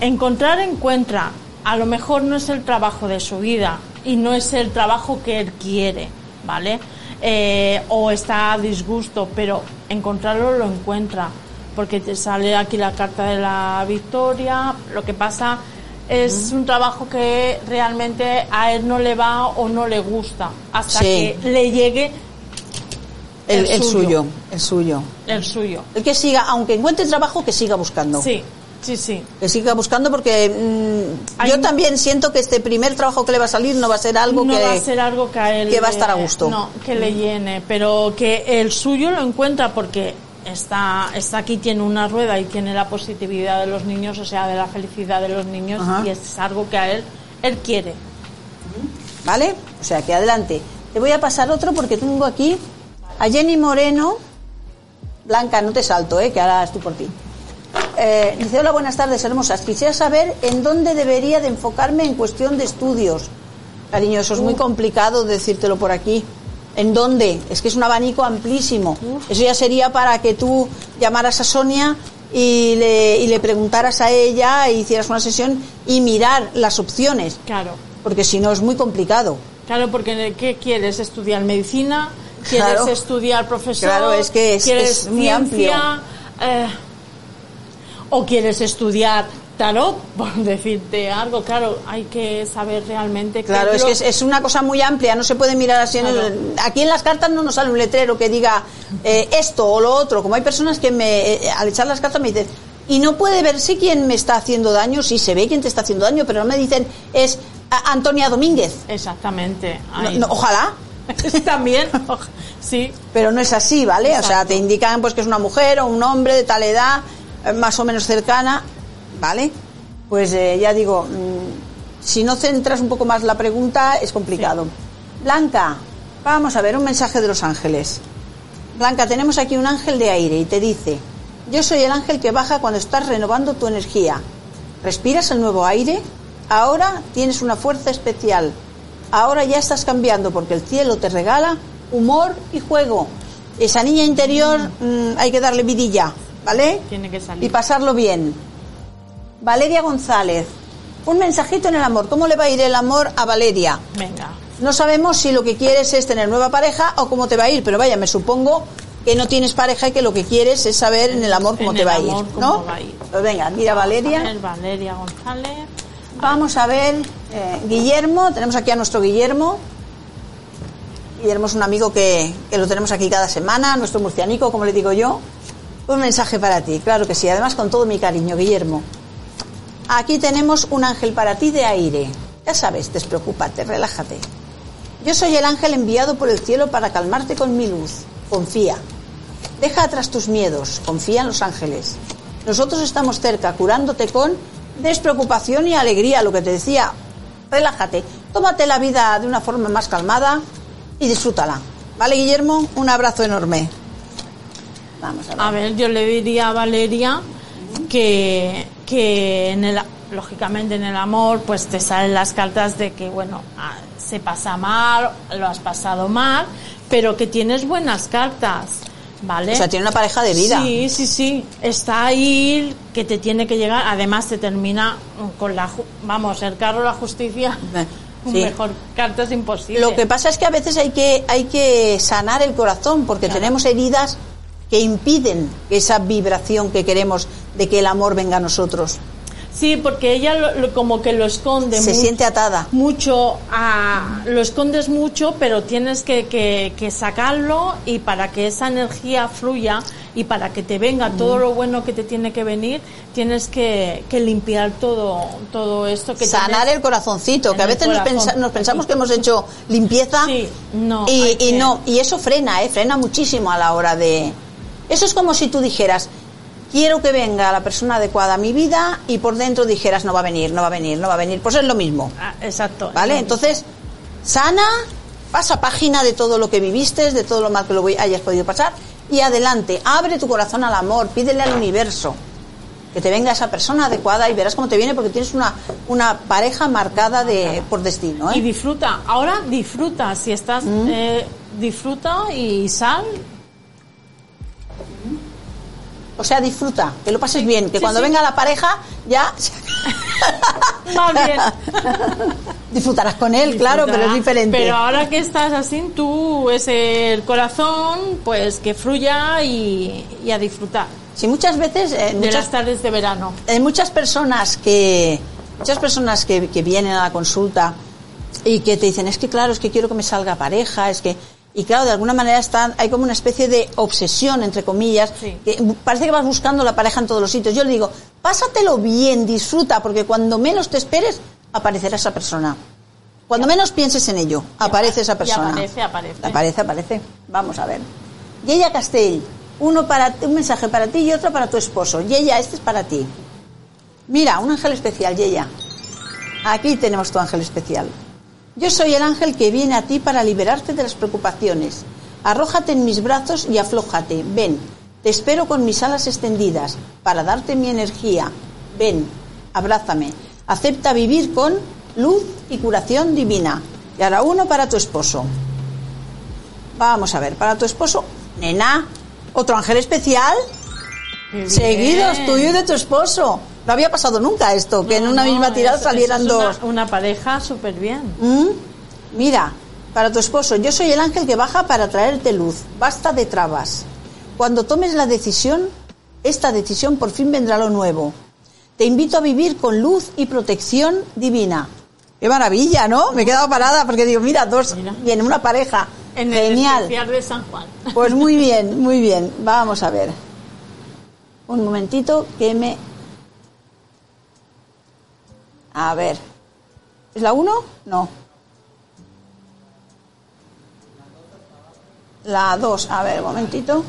encontrar encuentra. A lo mejor no es el trabajo de su vida y no es el trabajo que él quiere, ¿vale? Eh, o está a disgusto, pero encontrarlo lo encuentra, porque te sale aquí la carta de la victoria. Lo que pasa es un trabajo que realmente a él no le va o no le gusta, hasta Sí. que le llegue El, El el suyo. el suyo. el suyo. El que siga, aunque encuentre trabajo, que siga buscando. Sí, sí, sí. Que siga buscando porque mm, Hay yo también siento que este primer trabajo que le va a salir no va a ser algo no que... va a ser algo que a él que va a le- estar a gusto. no que le llene pero que el suyo lo encuentra porque está está aquí tiene una rueda y tiene la positividad de los niños o sea de la felicidad de los niños Ajá. y es algo que a él él quiere ¿Vale? O sea, que adelante. Te voy a pasar otro porque tengo aquí a Jenny Moreno. Blanca, no te salto, ¿eh? Que ahora estoy por ti. Eh, dice, hola, buenas tardes, hermosas. Quisiera saber en dónde debería de enfocarme en cuestión de estudios. Cariño, eso es muy complicado decírtelo por aquí. ¿En dónde? Es que es un abanico amplísimo. Eso ya sería para que tú llamaras a Sonia y le, y le preguntaras a ella, e hicieras una sesión y mirar las opciones. claro Porque si no es muy complicado. claro porque qué quieres estudiar medicina quieres Claro. estudiar profesor Claro, es que es- quieres es muy ciencia eh, o quieres estudiar tarot por decirte algo claro hay que saber realmente Claro, es que es, es una cosa muy amplia, no se puede mirar así. en el- aquí en las cartas no nos sale un letrero que diga eh, esto o lo otro. Como hay personas que me, eh, al echar las cartas me dicen, y no puede verse quién me está haciendo daño, sí se ve quién te está haciendo daño, pero no me dicen es Antonia Domínguez. Exactamente. No- ojalá, También, sí. pero no es así, ¿vale? O sea, te indican pues que es una mujer o un hombre de tal edad, eh, más o menos cercana, ¿vale? Pues eh, ya digo, mm, si no centras un poco más la pregunta, es complicado. Blanca, vamos a ver un mensaje de los ángeles. Blanca, tenemos aquí un ángel de aire y te dice, yo soy el ángel que baja cuando estás renovando tu energía. ¿Respiras el nuevo aire? Ahora tienes una fuerza especial. Ahora ya estás cambiando porque el cielo te regala humor y juego. Esa niña interior mm, hay que darle vidilla, ¿vale? Tiene que salir. Y pasarlo bien. Valeria González, un mensajito en el amor. ¿Cómo le va a ir el amor a Valeria? Venga. No sabemos si lo que quieres es tener nueva pareja o cómo te va a ir, pero vaya, me supongo que no tienes pareja y que lo que quieres es saber en el amor cómo En te el va a ir, amor cómo ¿no? va a ir. Pues venga, mira A Valeria. ver, Valeria González. Vamos a ver, eh, Guillermo, tenemos aquí a nuestro Guillermo. Guillermo es un amigo que, que lo tenemos aquí cada semana, nuestro murcianico, como le digo yo. Un mensaje para ti, claro que sí, además con todo mi cariño, Guillermo. Aquí tenemos un ángel para ti de aire. Ya sabes, despreocúpate, relájate. Yo soy el ángel enviado por el cielo para calmarte con mi luz. Confía. Deja atrás tus miedos, confía en los ángeles. Nosotros estamos cerca, curándote con despreocupación y alegría, lo que te decía. Relájate, tómate la vida de una forma más calmada y disfrútala. ¿Vale, Guillermo? Un abrazo enorme. Vamos a ver. A ver, yo le diría a Valeria que, que en el, lógicamente en el amor pues te salen las cartas de que, bueno, ah, se pasa mal, lo has pasado mal, pero que tienes buenas cartas, ¿vale? O sea, tiene una pareja de vida. Sí, sí, sí. Está ahí que te tiene que llegar. Además, te termina con la. Vamos, el carro, la justicia. Sí. mejor carta es imposible. Lo que pasa es que a veces hay que, hay que sanar el corazón porque tenemos heridas que impiden esa vibración que queremos de que el amor venga a nosotros. Sí, porque ella lo- lo- como que lo esconde. Se mu- siente atada. mucho, a- lo escondes mucho, pero tienes que, que- que sacarlo y para que esa energía fluya y para que te venga todo lo bueno que te tiene que venir, tienes que, que limpiar todo, todo esto que Sanar el corazoncito, que a veces nos, corazón. pensa- nos pensamos que hemos hecho limpieza Sí, no, y, y no, y eso frena, ¿eh? frena muchísimo a la hora de... Eso es como si tú dijeras, quiero que venga la persona adecuada a mi vida y por dentro dijeras, no va a venir, no va a venir, no va a venir. Pues es lo mismo, Ah, exacto. ¿vale? Entonces, sana, pasa página de todo lo que viviste, de todo lo mal que lo hayas podido pasar y adelante, abre tu corazón al amor, pídele al universo que te venga esa persona adecuada y verás cómo te viene porque tienes una, una pareja marcada de, por destino. ¿eh? Y disfruta. Ahora disfruta. Si estás, Mm. eh, disfruta y sal. O sea, disfruta, que lo pases bien, que sí, cuando sí. venga la pareja ya Más bien. disfrutarás con él, claro, pero es diferente. Pero ahora que estás así, tú es el corazón, pues que fluya y, y a disfrutar Sí, muchas veces, eh, de muchas, las tardes de verano. hay muchas personas que muchas personas que, que vienen a la consulta y que te dicen es que claro es que quiero que me salga pareja es que y claro de alguna manera están hay como una especie de obsesión entre comillas Sí. que parece que vas buscando la pareja en todos los sitios yo le digo pásatelo bien disfruta porque cuando menos te esperes aparecerá esa persona cuando menos pienses en ello aparece esa y persona aparece, aparece. aparece aparece vamos a ver Yeya Castell uno para un mensaje para ti y otro para tu esposo Yeya este es para ti Mira, un ángel especial, Yeya. Aquí tenemos tu ángel especial. Yo soy el ángel que viene a ti para liberarte de las preocupaciones. Arrójate en mis brazos y aflójate. Ven, te espero con mis alas extendidas para darte mi energía. Ven, abrázame. Acepta vivir con luz y curación divina. Y ahora uno para tu esposo. Vamos a ver, para tu esposo, nena, otro ángel especial. Seguidos, tuyo y de tu esposo. No había pasado nunca esto, que en una no, misma tirada eso- salieran eso es dos. Una, una pareja súper bien. ¿Mm? Mira, para tu esposo, yo soy el ángel que baja para traerte luz. Basta de trabas. Cuando tomes la decisión, esta decisión por fin vendrá lo nuevo. Te invito a vivir con luz y protección divina. Qué maravilla, ¿no? Me he quedado parada porque digo, mira, dos, Mira. viene una pareja. En el Genial. de San Juan. Pues muy bien, muy bien. Vamos a ver. Un momentito que me... A ver. ¿Es la 1? No. La 2. A ver, un momentito.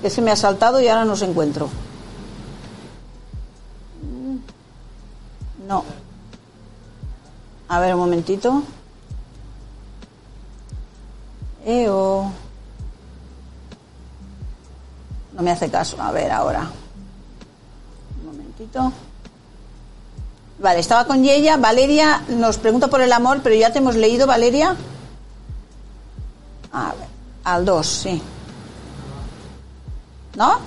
Que me ha saltado y ahora no se encuentro. No. A ver, un momentito. Eo. No me hace caso. A ver, ahora. Un momentito. Vale, estaba con Yeya. Valeria nos pregunta por el amor, pero ya te hemos leído, Valeria. A ver, al 2, sí. ¿No?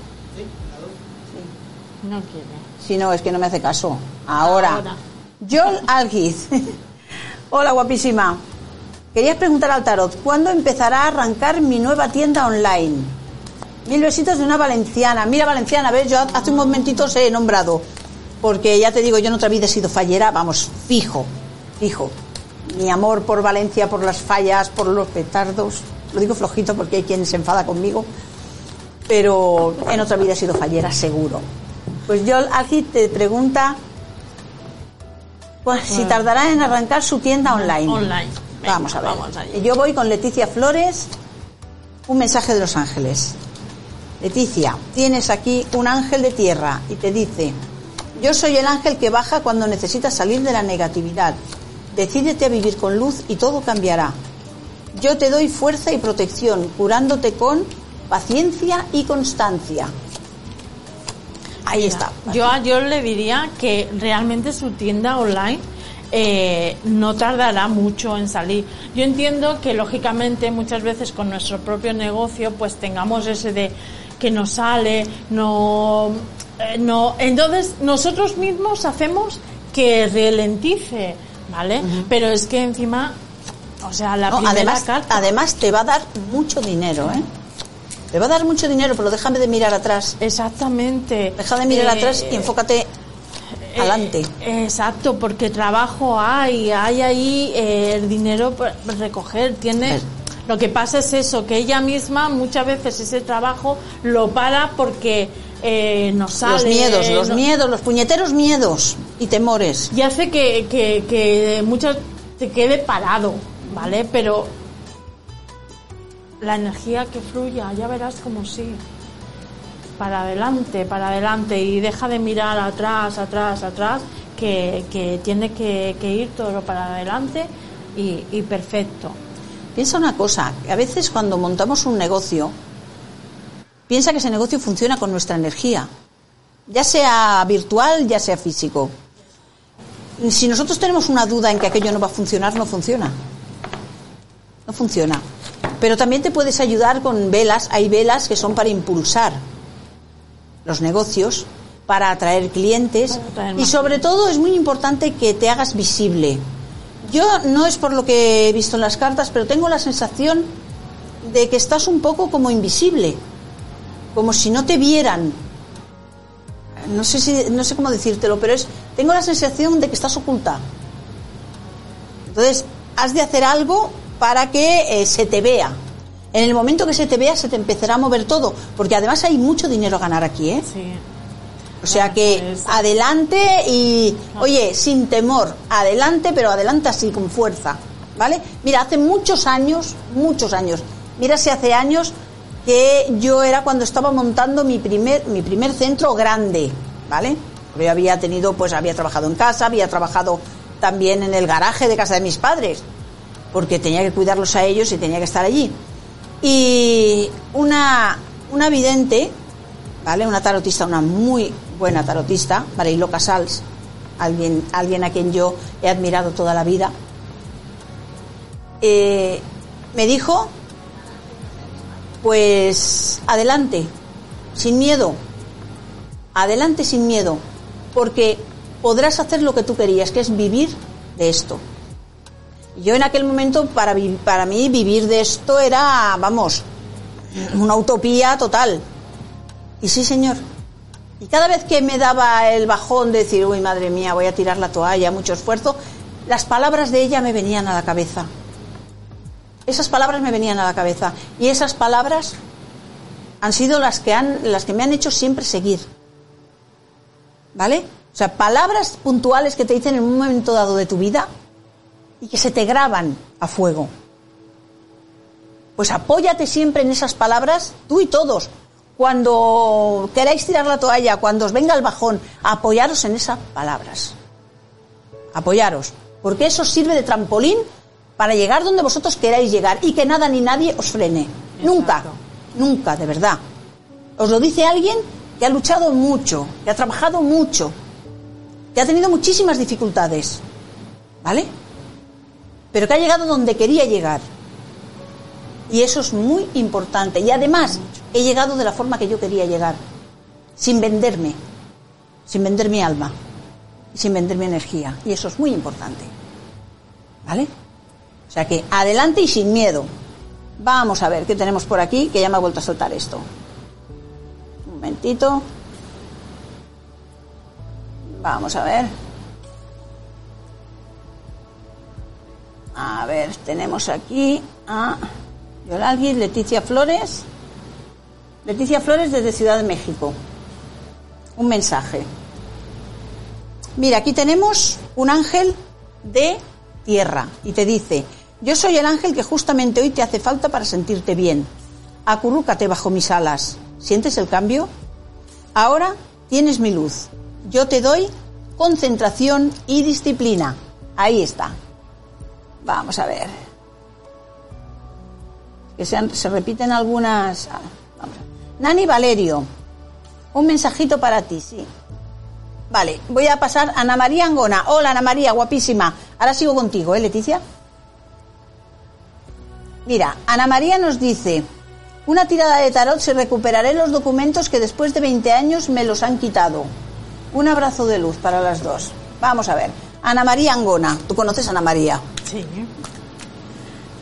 No quiere. Si no, es que no me hace caso. Ahora. Ahora. Joel Algiz. Hola, guapísima. Querías preguntar al tarot, ¿cuándo empezará a arrancar mi nueva tienda online? Mil besitos de una valenciana. Mira, valenciana, ¿ves? Yo hace un momentito os he nombrado. Porque ya te digo, yo en otra vida he sido fallera, vamos, fijo, fijo. Mi amor por Valencia, por las fallas, por los petardos. Lo digo flojito porque hay quien se enfada conmigo. Pero en otra vida he sido fallera, seguro. Pues Joel Algiz te pregunta pues, si tardará en arrancar su tienda online. Online. Venga, vamos a ver. vamos. Yo voy con Leticia Flores, un mensaje de los ángeles. Leticia, tienes aquí un ángel de tierra y te dice, yo soy el ángel que baja cuando necesitas salir de la negatividad. Decídete a vivir con luz y todo cambiará. Yo te doy fuerza y protección, curándote con paciencia y constancia. Ahí está. Yo a John le diría que realmente su tienda online eh, no tardará mucho en salir. Yo entiendo que lógicamente muchas veces con nuestro propio negocio pues tengamos ese de que no sale, no, eh, no. Entonces nosotros mismos hacemos que ralentice, ¿vale? Pero es que encima, o sea, la No, primera además, carta. además te va a dar mucho dinero, ¿eh? Te va a dar mucho dinero, pero déjame de mirar atrás. Exactamente. Deja de mirar Eh, atrás y enfócate adelante. exacto, porque trabajo hay, hay ahí eh, el dinero para recoger, tiene... Lo que pasa es eso, que ella misma muchas veces ese trabajo lo para porque eh, no sale. Los miedos, los miedos, los puñeteros miedos y temores. Y hace que, que, que muchas te quede parado, ¿vale? Pero la energía que fluya, ya verás como sí. Para adelante, para adelante y deja de mirar atrás, atrás, atrás, que, que tiene que, que ir todo para adelante y, y perfecto. Piensa una cosa, a veces cuando montamos un negocio, piensa que ese negocio funciona con nuestra energía, ya sea virtual, ya sea físico. Si nosotros tenemos una duda en que aquello no va a funcionar, no funciona. No funciona. Pero también te puedes ayudar con velas, hay velas que son para impulsar los negocios, para atraer clientes Para y sobre todo es muy importante que te hagas visible. Yo no es por lo que he visto en las cartas, pero tengo la sensación de que estás un poco como invisible, como si no te vieran. No sé si, no sé cómo decírtelo, pero es, tengo la sensación de que estás oculta. Entonces, has de hacer algo para que eh, se te vea. En el momento que se te vea, se te empezará a mover todo, porque además hay mucho dinero a ganar aquí, ¿eh? Sí. O sea que adelante y, oye, sin temor, adelante, pero adelante así, con fuerza, ¿vale? Mira, hace muchos años, muchos años, mira si hace años que yo era cuando estaba montando mi primer, mi primer centro grande, ¿vale? Yo había tenido, pues había trabajado en casa, había trabajado también en el garaje de casa de mis padres, porque tenía que cuidarlos a ellos y tenía que estar allí. Y una, una vidente, ¿vale? Una tarotista, una muy buena tarotista, Mariló Casals, alguien, alguien a quien yo he admirado toda la vida, eh, me dijo, pues adelante, sin miedo, adelante sin miedo, porque podrás hacer lo que tú querías, que es vivir de esto. Yo en aquel momento, para, para mí, vivir de esto era, vamos, una utopía total. Y sí, señor. Y cada vez que me daba el bajón de decir, uy, madre mía, voy a tirar la toalla, mucho esfuerzo, las palabras de ella me venían a la cabeza. Esas palabras me venían a la cabeza. Y esas palabras han sido las que, han, las que me han hecho siempre seguir. ¿Vale? O sea, palabras puntuales que te dicen en un momento dado de tu vida y que se te graban a fuego. Pues apóyate siempre en esas palabras, tú y todos. Cuando queráis tirar la toalla, cuando os venga el bajón, apoyaros en esas palabras. Apoyaros. Porque eso sirve de trampolín para llegar donde vosotros queráis llegar y que nada ni nadie os frene. Nunca, nunca, de verdad. Os lo dice alguien que ha luchado mucho, que ha trabajado mucho, que ha tenido muchísimas dificultades. ¿Vale? Pero que ha llegado donde quería llegar. Y eso es muy importante. Y además, he llegado de la forma que yo quería llegar. Sin venderme. Sin vender mi alma. Sin vender mi energía. Y eso es muy importante. ¿Vale? O sea que adelante y sin miedo. Vamos a ver qué tenemos por aquí, que ya me ha vuelto a soltar esto. Un momentito. Vamos a ver. A ver, tenemos aquí a Yolalgui, Leticia Flores. Leticia Flores desde Ciudad de México. Un mensaje. Mira, aquí tenemos un ángel de tierra y te dice, yo soy el ángel que justamente hoy te hace falta para sentirte bien. Acurrúcate bajo mis alas. ¿Sientes el cambio? Ahora tienes mi luz. Yo te doy concentración y disciplina. Ahí está. Vamos a ver. Que se, han- se repiten algunas. ah. Nani Valerio, un mensajito para ti, sí. Vale, voy a pasar a Ana María Angona. Hola Ana María, guapísima. Ahora sigo contigo, ¿eh, Leticia? Mira, Ana María nos dice, una tirada de tarot si recuperaré los documentos que después de 20 años me los han quitado. Un abrazo de luz para las dos. Vamos a ver. Ana María Angona, tú conoces a Ana María. Sí.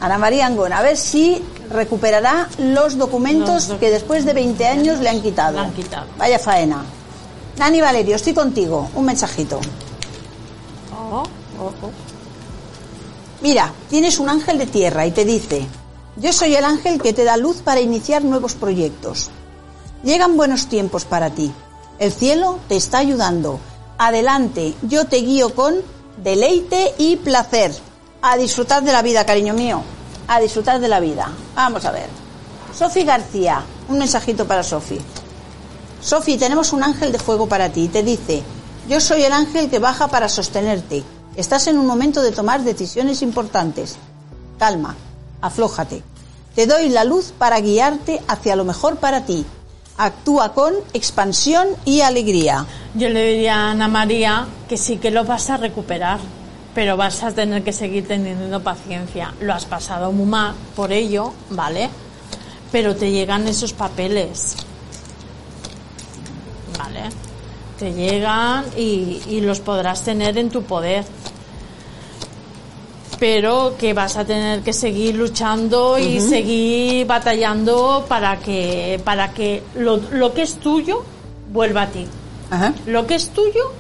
Ana María Angona, a ver si recuperará los documentos que después de 20 años le han quitado. Le han quitado. Vaya faena. Nani Valerio, estoy contigo. Un mensajito. Oh, oh, oh. Mira, tienes un ángel de tierra y te dice, yo soy el ángel que te da luz para iniciar nuevos proyectos. Llegan buenos tiempos para ti. El cielo te está ayudando. Adelante, yo te guío con deleite y placer. A disfrutar de la vida, cariño mío. A disfrutar de la vida. Vamos a ver. Sofi García, un mensajito para Sofi. Sofi, tenemos un ángel de fuego para ti. Te dice, yo soy el ángel que baja para sostenerte. Estás en un momento de tomar decisiones importantes. Calma, aflójate. Te doy la luz para guiarte hacia lo mejor para ti. Actúa con expansión y alegría. Yo le diría a Ana María que sí que lo vas a recuperar, pero vas a tener que seguir teniendo paciencia. Lo has pasado muy mal por ello, ¿vale? Pero te llegan esos papeles. ¿Vale? Te llegan y, y los podrás tener en tu poder pero que vas a tener que seguir luchando y seguir batallando para que para que lo, lo que es tuyo vuelva a ti. Ajá. Lo que es tuyo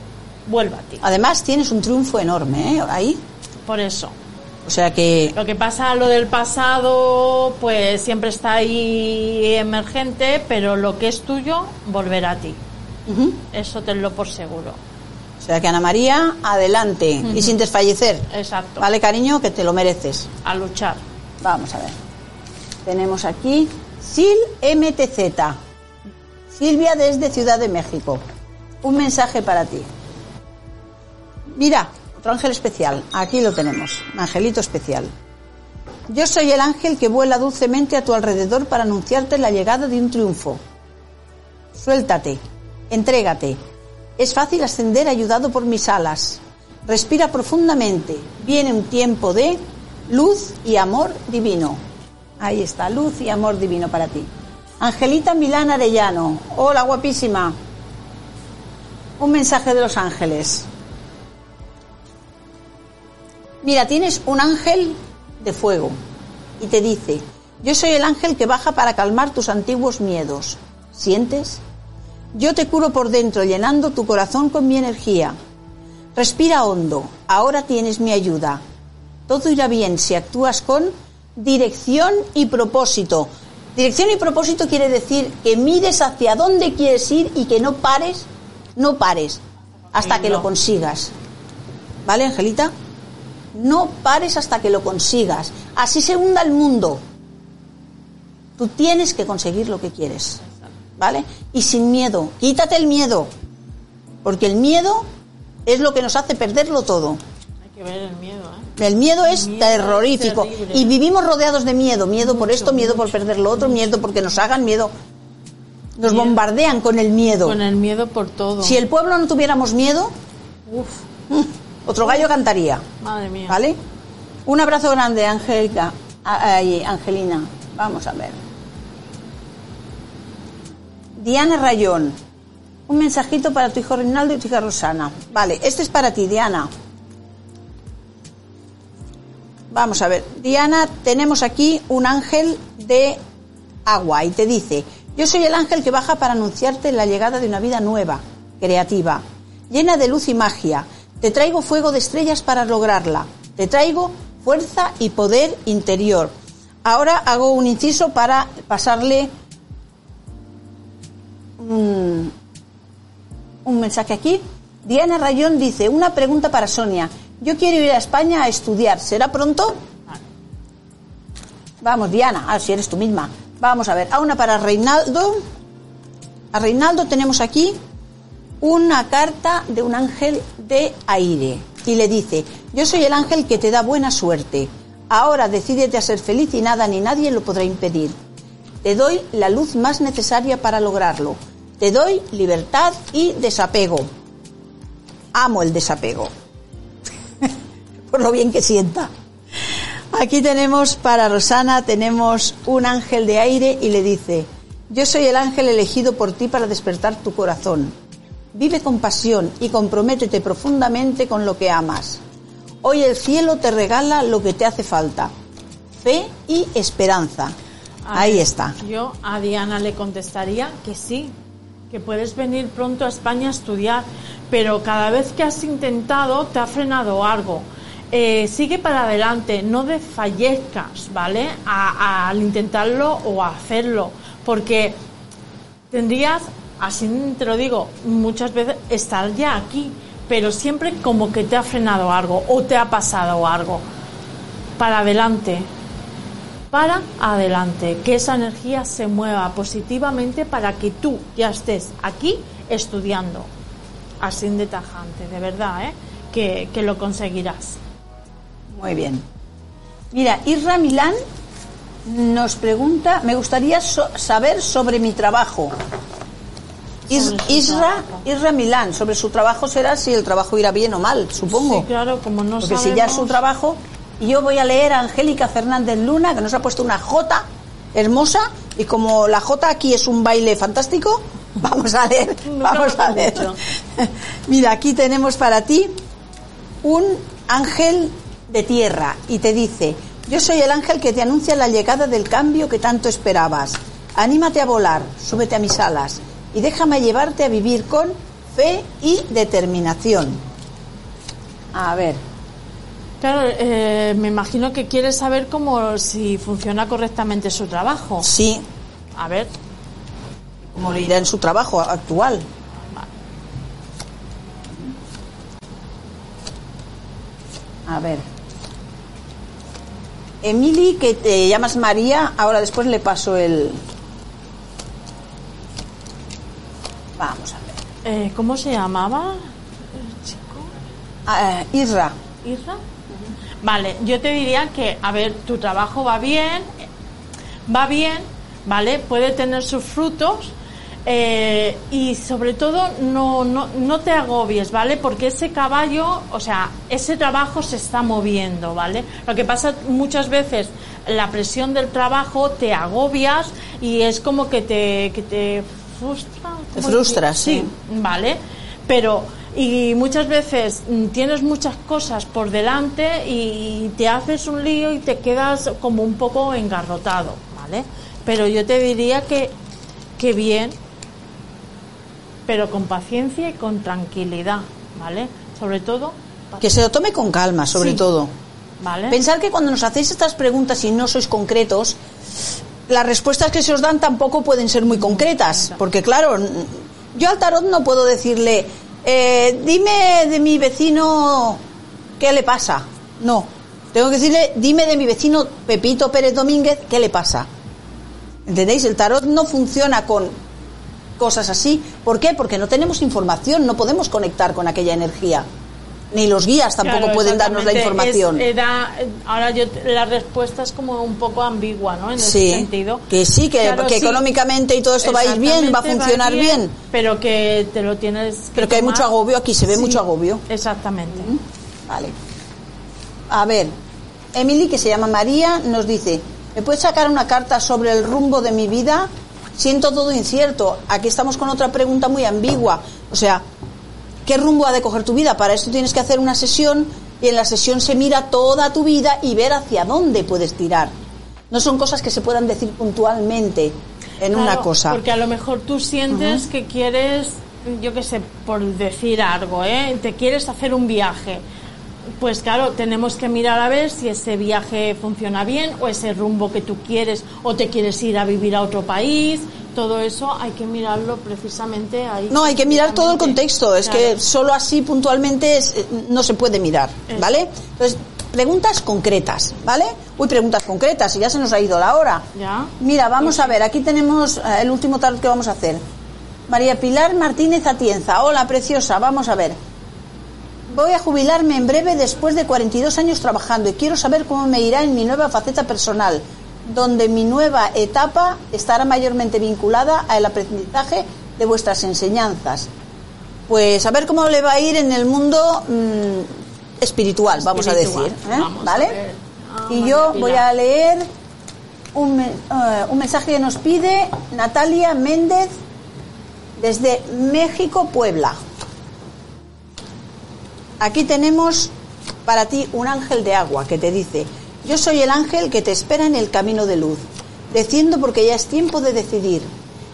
vuelva a ti. Además, tienes un triunfo enorme ¿eh? ahí. Por eso. O sea que Lo que pasa, lo del pasado, pues siempre está ahí emergente, pero lo que es tuyo volverá a ti. Eso tenlo por seguro. O sea que Ana María, adelante y sin desfallecer. Exacto. Vale, cariño, que te lo mereces. A luchar. Vamos a ver. Tenemos aquí Sil MTZ. Silvia desde Ciudad de México. Un mensaje para ti. Mira, otro ángel especial. Aquí lo tenemos. Angelito especial. Yo soy el ángel que vuela dulcemente a tu alrededor para anunciarte la llegada de un triunfo. Suéltate, entrégate. Es fácil ascender ayudado por mis alas. Respira profundamente. Viene un tiempo de luz y amor divino. Ahí está, luz y amor divino para ti. Angelita Milán Arellano. Hola, guapísima. Un mensaje de los ángeles. Mira, tienes un ángel de fuego y te dice, yo soy el ángel que baja para calmar tus antiguos miedos. ¿Sientes? Yo te curo por dentro llenando tu corazón con mi energía. Respira hondo, ahora tienes mi ayuda. Todo irá bien si actúas con dirección y propósito. Dirección y propósito quiere decir que mires hacia dónde quieres ir y que no pares, no pares, hasta que lo consigas. ¿Vale, Angelita? No pares hasta que lo consigas. Así se hunda el mundo. Tú tienes que conseguir lo que quieres. ¿Vale? Y sin miedo. Quítate el miedo. Porque el miedo es lo que nos hace perderlo todo. Hay que ver el miedo, ¿eh? El miedo es miedo terrorífico. y vivimos rodeados de miedo. Miedo por esto, miedo por perder lo otro, miedo porque nos hagan miedo. Nos Miedo. bombardean con el miedo. Con el miedo por todo. Si el pueblo no tuviéramos miedo, Uf, otro gallo cantaría. madre mía. ¿Vale? Un abrazo grande, Angélica. Ay, Angelina. Vamos a ver. Diana Rayón. Un mensajito para tu hijo Reinaldo y tu hija Rosana. Vale, este es para ti, Diana. Vamos a ver. Diana, tenemos aquí un ángel de agua y te dice, yo soy el ángel que baja para anunciarte la llegada de una vida nueva, creativa, llena de luz y magia. Te traigo fuego de estrellas para lograrla. Te traigo fuerza y poder interior. Ahora hago un inciso para pasarle un, un mensaje aquí. Diana Rayón dice, una pregunta para Sonia. Yo quiero ir a España a estudiar. ¿Será pronto? Vamos, Diana. Ah, si eres tú misma. Vamos a ver. A una para Reinaldo. A Reinaldo tenemos aquí una carta de un ángel de aire. Y le dice, yo soy el ángel que te da buena suerte. Ahora decídete a ser feliz y nada ni nadie lo podrá impedir. Te doy la luz más necesaria para lograrlo. Te doy libertad y desapego. Amo el desapego. Por lo bien que sienta. Aquí tenemos para Rosana, tenemos un ángel de aire y le dice, yo soy el ángel elegido por ti para despertar tu corazón. Vive con pasión y comprométete profundamente con lo que amas. Hoy el cielo te regala lo que te hace falta. Fe y esperanza. A Ahí ver, está. Yo a Diana le contestaría que sí, que puedes venir pronto a España a estudiar, pero cada vez que has intentado te ha frenado algo. Eh, sigue para adelante, no desfallezcas, ¿vale? al intentarlo o a hacerlo, porque tendrías, así te lo digo, muchas veces estar ya aquí, pero siempre como que te ha frenado algo o te ha pasado algo. Para adelante, para adelante, que esa energía se mueva positivamente para que tú ya estés aquí estudiando. Así de tajante, de verdad, ¿eh? que, que lo conseguirás. Muy bien. Mira, Isra Milán nos pregunta, me gustaría saber sobre mi trabajo. Isra, Isra Milán, sobre su trabajo será si el trabajo irá bien o mal, supongo. Sí, claro, como no Porque si ya es su trabajo, y yo voy a leer a Angélica Fernández Luna, que nos ha puesto una J hermosa, y como la J aquí es un baile fantástico, vamos a leer, vamos a leer. Mira, aquí tenemos para ti un ángel de tierra y te dice, yo soy el ángel que te anuncia la llegada del cambio que tanto esperabas. Anímate a volar, súbete a mis alas y déjame llevarte a vivir con fe y determinación. A ver. Claro, eh, me imagino que quieres saber cómo si funciona correctamente su trabajo. Sí. A ver. ¿Cómo le irá en su trabajo actual? A ver. Emily, que te llamas María, ahora después le paso el... Vamos a ver. Eh, ¿Cómo se llamaba el chico? Ah, eh, Isra. ¿Isra? Vale, yo te diría que, a ver, tu trabajo va bien, va bien, ¿vale? Puede tener sus frutos, eh, y sobre todo no, no, no, te agobies, ¿vale? Porque ese caballo, o sea, ese trabajo se está moviendo, ¿vale? Lo que pasa muchas veces, la presión del trabajo te agobias y es como que te, que te frustra. Te frustras, sí. ¿Vale? Pero, y muchas veces tienes muchas cosas por delante y te haces un lío y te quedas como un poco engarrotado, ¿vale? Pero yo te diría que, que bien, pero con paciencia y con tranquilidad, ¿vale? Sobre todo... Que se lo tome con calma, sobre todo. ¿Vale? Pensar que cuando nos hacéis estas preguntas y no sois concretos, las respuestas que se os dan tampoco pueden ser muy concretas, porque claro, yo al tarot no puedo decirle, eh, dime de mi vecino qué le pasa. No, tengo que decirle, dime de mi vecino Pepito Pérez Domínguez qué le pasa. ¿Entendéis? El tarot no funciona con cosas así. ¿Por qué? Porque no tenemos información, no podemos conectar con aquella energía. Ni los guías tampoco pueden darnos la información. ahora yo, la respuesta es como un poco ambigua, ¿no? En ese sentido. Que sí, que, económicamente y todo esto va a ir bien, va a funcionar bien, Pero que te lo tienes que Pero que hay mucho agobio, aquí se ve mucho agobio. Exactamente. Vale. A ver, Emily, que se llama María, nos dice, ¿me puedes sacar una carta sobre el rumbo de mi vida? siento todo incierto. Aquí estamos con otra pregunta muy ambigua. O sea, ¿qué rumbo ha de coger tu vida? Para esto tienes que hacer una sesión y en la sesión se mira toda tu vida y ver hacia dónde puedes tirar. No son cosas que se puedan decir puntualmente en una cosa. Porque a lo mejor tú sientes que quieres, yo qué sé, por decir algo, ¿eh? Te quieres hacer un viaje pues claro, tenemos que mirar a ver si ese viaje funciona bien o ese rumbo que tú quieres o te quieres ir a vivir a otro país. Todo eso hay que mirarlo precisamente ahí. No, hay que mirar todo el contexto. Es que solo así puntualmente eh, no se puede mirar, ¿vale? Entonces, preguntas concretas, ¿vale? Uy, preguntas concretas y ya se nos ha ido la hora. Ya. Mira, vamos a ver, aquí tenemos eh, el último tarot que vamos a hacer. María Pilar Martínez Atienza. Hola, preciosa. Vamos a ver. Voy a jubilarme en breve después de 42 años trabajando y quiero saber cómo me irá en mi nueva faceta personal, donde mi nueva etapa estará mayormente vinculada al aprendizaje de vuestras enseñanzas. Pues a ver cómo le va a ir en el mundo mm, espiritual, vamos a decir. ¿eh? ¿Vale? Ah, y yo voy a leer un, eh, un mensaje que nos pide Natalia Méndez desde México, Puebla. Aquí tenemos para ti un ángel de agua que te dice, yo soy el ángel que te espera en el camino de luz, desciendo porque ya es tiempo de decidir.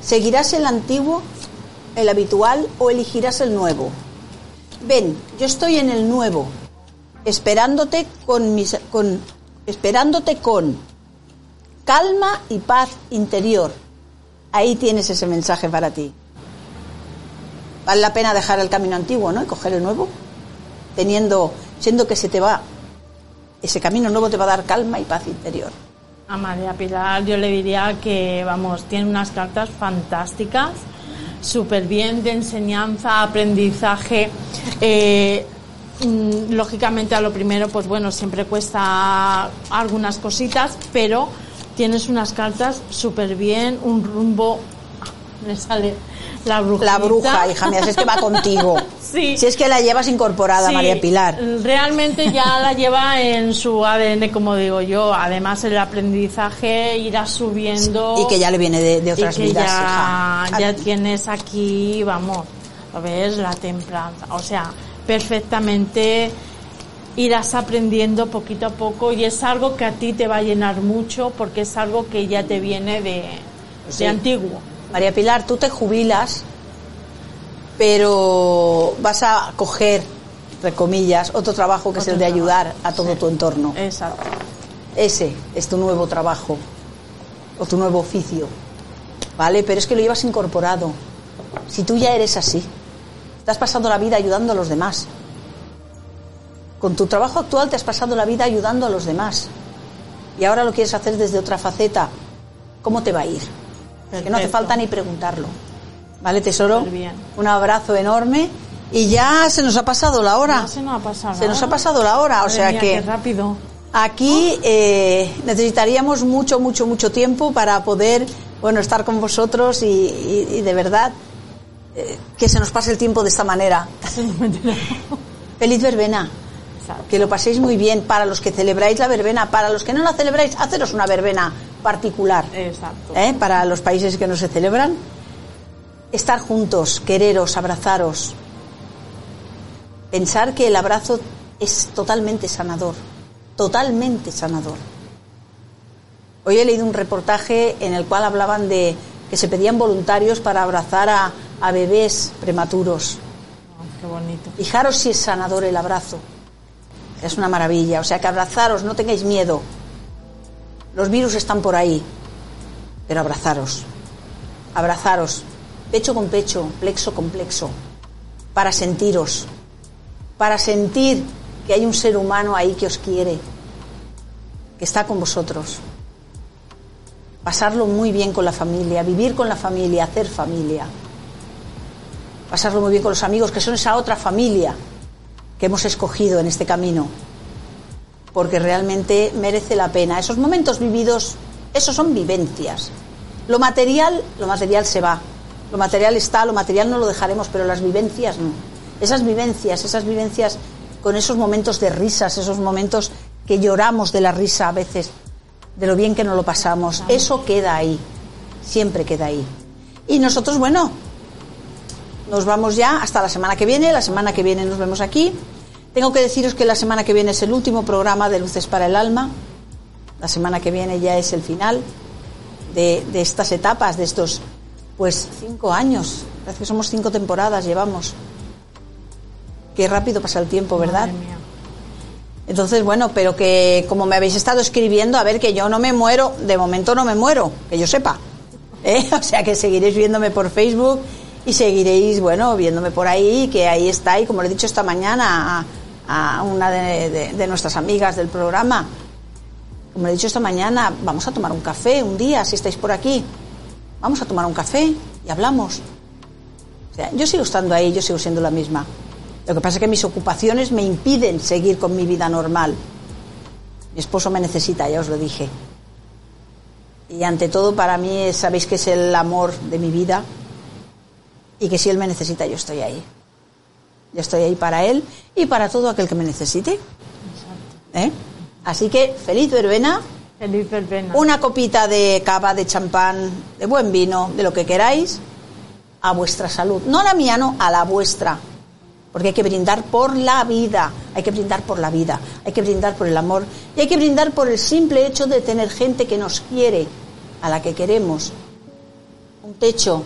¿Seguirás el antiguo el habitual o elegirás el nuevo. Ven, yo estoy en el nuevo, esperándote con mis, con, esperándote con calma y paz interior. Ahí tienes ese mensaje para ti. Vale la pena dejar el camino antiguo, ¿no? Y coger el nuevo, teniendo, siendo que se te va, ese camino nuevo te va a dar calma y paz interior. A María Pilar yo le diría que, vamos, tiene unas cartas fantásticas, súper bien de enseñanza, aprendizaje. Eh, mm, lógicamente a lo primero, pues bueno, siempre cuesta algunas cositas, pero tienes unas cartas súper bien, un rumbo, me sale la bruja. La bruja, hija mía, si es que va contigo. Sí. Si es que la llevas incorporada, Sí, María Pilar. Realmente ya la lleva en su ADN, como digo yo. Además, el aprendizaje irá subiendo. Y que ya le viene de, de otras y que vidas, ya, hija. ya tienes aquí, vamos, lo ves, la templanza. O sea, perfectamente irás aprendiendo poquito a poco y es algo que a ti te va a llenar mucho porque es algo que ya te viene de, Sí. de antiguo. María Pilar, tú te jubilas, pero vas a coger, entre comillas, otro trabajo que es el de trabajo, ayudar a todo sí. tu entorno. Exacto. Ese es tu nuevo trabajo o tu nuevo oficio, ¿vale? Pero es que lo llevas incorporado. Si tú ya eres así, te has pasado la vida ayudando a los demás. Con tu trabajo actual te has pasado la vida ayudando a los demás. Y ahora lo quieres hacer desde otra faceta. ¿Cómo te va a ir? Que no hace falta ni preguntarlo. ¿Vale, tesoro? Superbién. Un abrazo enorme. Y ya se nos ha pasado la hora. Ya se nos ha pasado. Se nos la ha hora. pasado la hora, o sea mía, que qué rápido. aquí eh, necesitaríamos mucho, mucho, mucho tiempo para poder, bueno, estar con vosotros y, y- y de verdad eh, que se nos pase el tiempo de esta manera. Feliz verbena. Exacto. Que lo paséis muy bien para los que celebráis la verbena, para los que no la celebráis, haceros una verbena particular. Exacto. ¿eh? Para los países que no se celebran, estar juntos, quereros, abrazaros. Pensar que el abrazo es totalmente sanador, totalmente sanador. Hoy he leído un reportaje en el cual hablaban de que se pedían voluntarios para abrazar a, a bebés prematuros. Oh, qué bonito. Fijaros si es sanador el abrazo. Es una maravilla. O sea que abrazaros, no tengáis miedo. Los virus están por ahí. Pero abrazaros. Abrazaros. Pecho con pecho, plexo con plexo. Para sentiros. Para sentir que hay un ser humano ahí que os quiere. Que está con vosotros. Pasarlo muy bien con la familia. Vivir con la familia. Hacer familia pasarlo muy bien con los amigos, que son esa otra familia que hemos escogido en este camino, porque realmente merece la pena. Esos momentos vividos, esos son vivencias. Lo material, lo material se va, lo material está, lo material no lo dejaremos, pero las vivencias no. Esas vivencias, esas vivencias con esos momentos de risas, esos momentos que lloramos de la risa a veces, de lo bien que nos lo pasamos, eso queda ahí, siempre queda ahí. Y nosotros, bueno, nos vamos ya hasta la semana que viene. La semana que viene nos vemos aquí. Tengo que deciros que la semana que viene es el último programa de Luces para el Alma. La semana que viene ya es el final de, de estas etapas, de estos, pues, cinco años. Parece que somos cinco temporadas, llevamos. Qué rápido pasa el tiempo, ¿verdad? Madre mía. Entonces, bueno, pero que como me habéis estado escribiendo, a ver, que yo no me muero, de momento no me muero, que yo sepa. ¿eh? O sea, que seguiréis viéndome por Facebook y seguiréis, bueno, viéndome por ahí, que ahí está, y como le he dicho esta mañana a, una de, de- nuestras amigas del programa, como le he dicho esta mañana, vamos a tomar un café un día, si estáis por aquí. Vamos a tomar un café y hablamos. O sea, yo sigo estando ahí, yo sigo siendo la misma. Lo que pasa es que mis ocupaciones me impiden seguir con mi vida normal. Mi esposo me necesita, ya os lo dije. Y ante todo, para mí, sabéis que es el amor de mi vida. Y que si él me necesita, yo estoy ahí. Yo estoy ahí para él y para todo aquel que me necesite. ¿Eh? Así que, feliz verbena. Feliz verbena. Una copita de cava, de champán, de buen vino, de lo que queráis, a vuestra salud. No a la mía, no, a la vuestra. Porque hay que brindar por la vida, hay que brindar por la vida, hay que brindar por el amor y hay que brindar por el simple hecho de tener gente que nos quiere, a la que queremos. Un techo,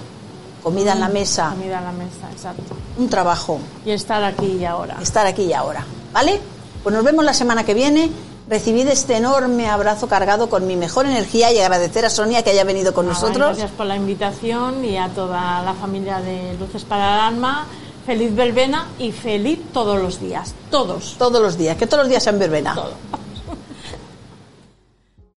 comida en la mesa, Comida en la mesa, exacto. un trabajo, Y estar aquí y ahora. estar aquí y ahora, ¿vale? Pues nos vemos la semana que viene. Recibid este enorme abrazo cargado con mi mejor energía y agradecer a Sonia que haya venido con nosotros. Gracias por la invitación y a toda la familia de Luces para el Alma. Feliz verbena y feliz todos los días. Todos. Todos los días, que todos los días sean verbena. Todo.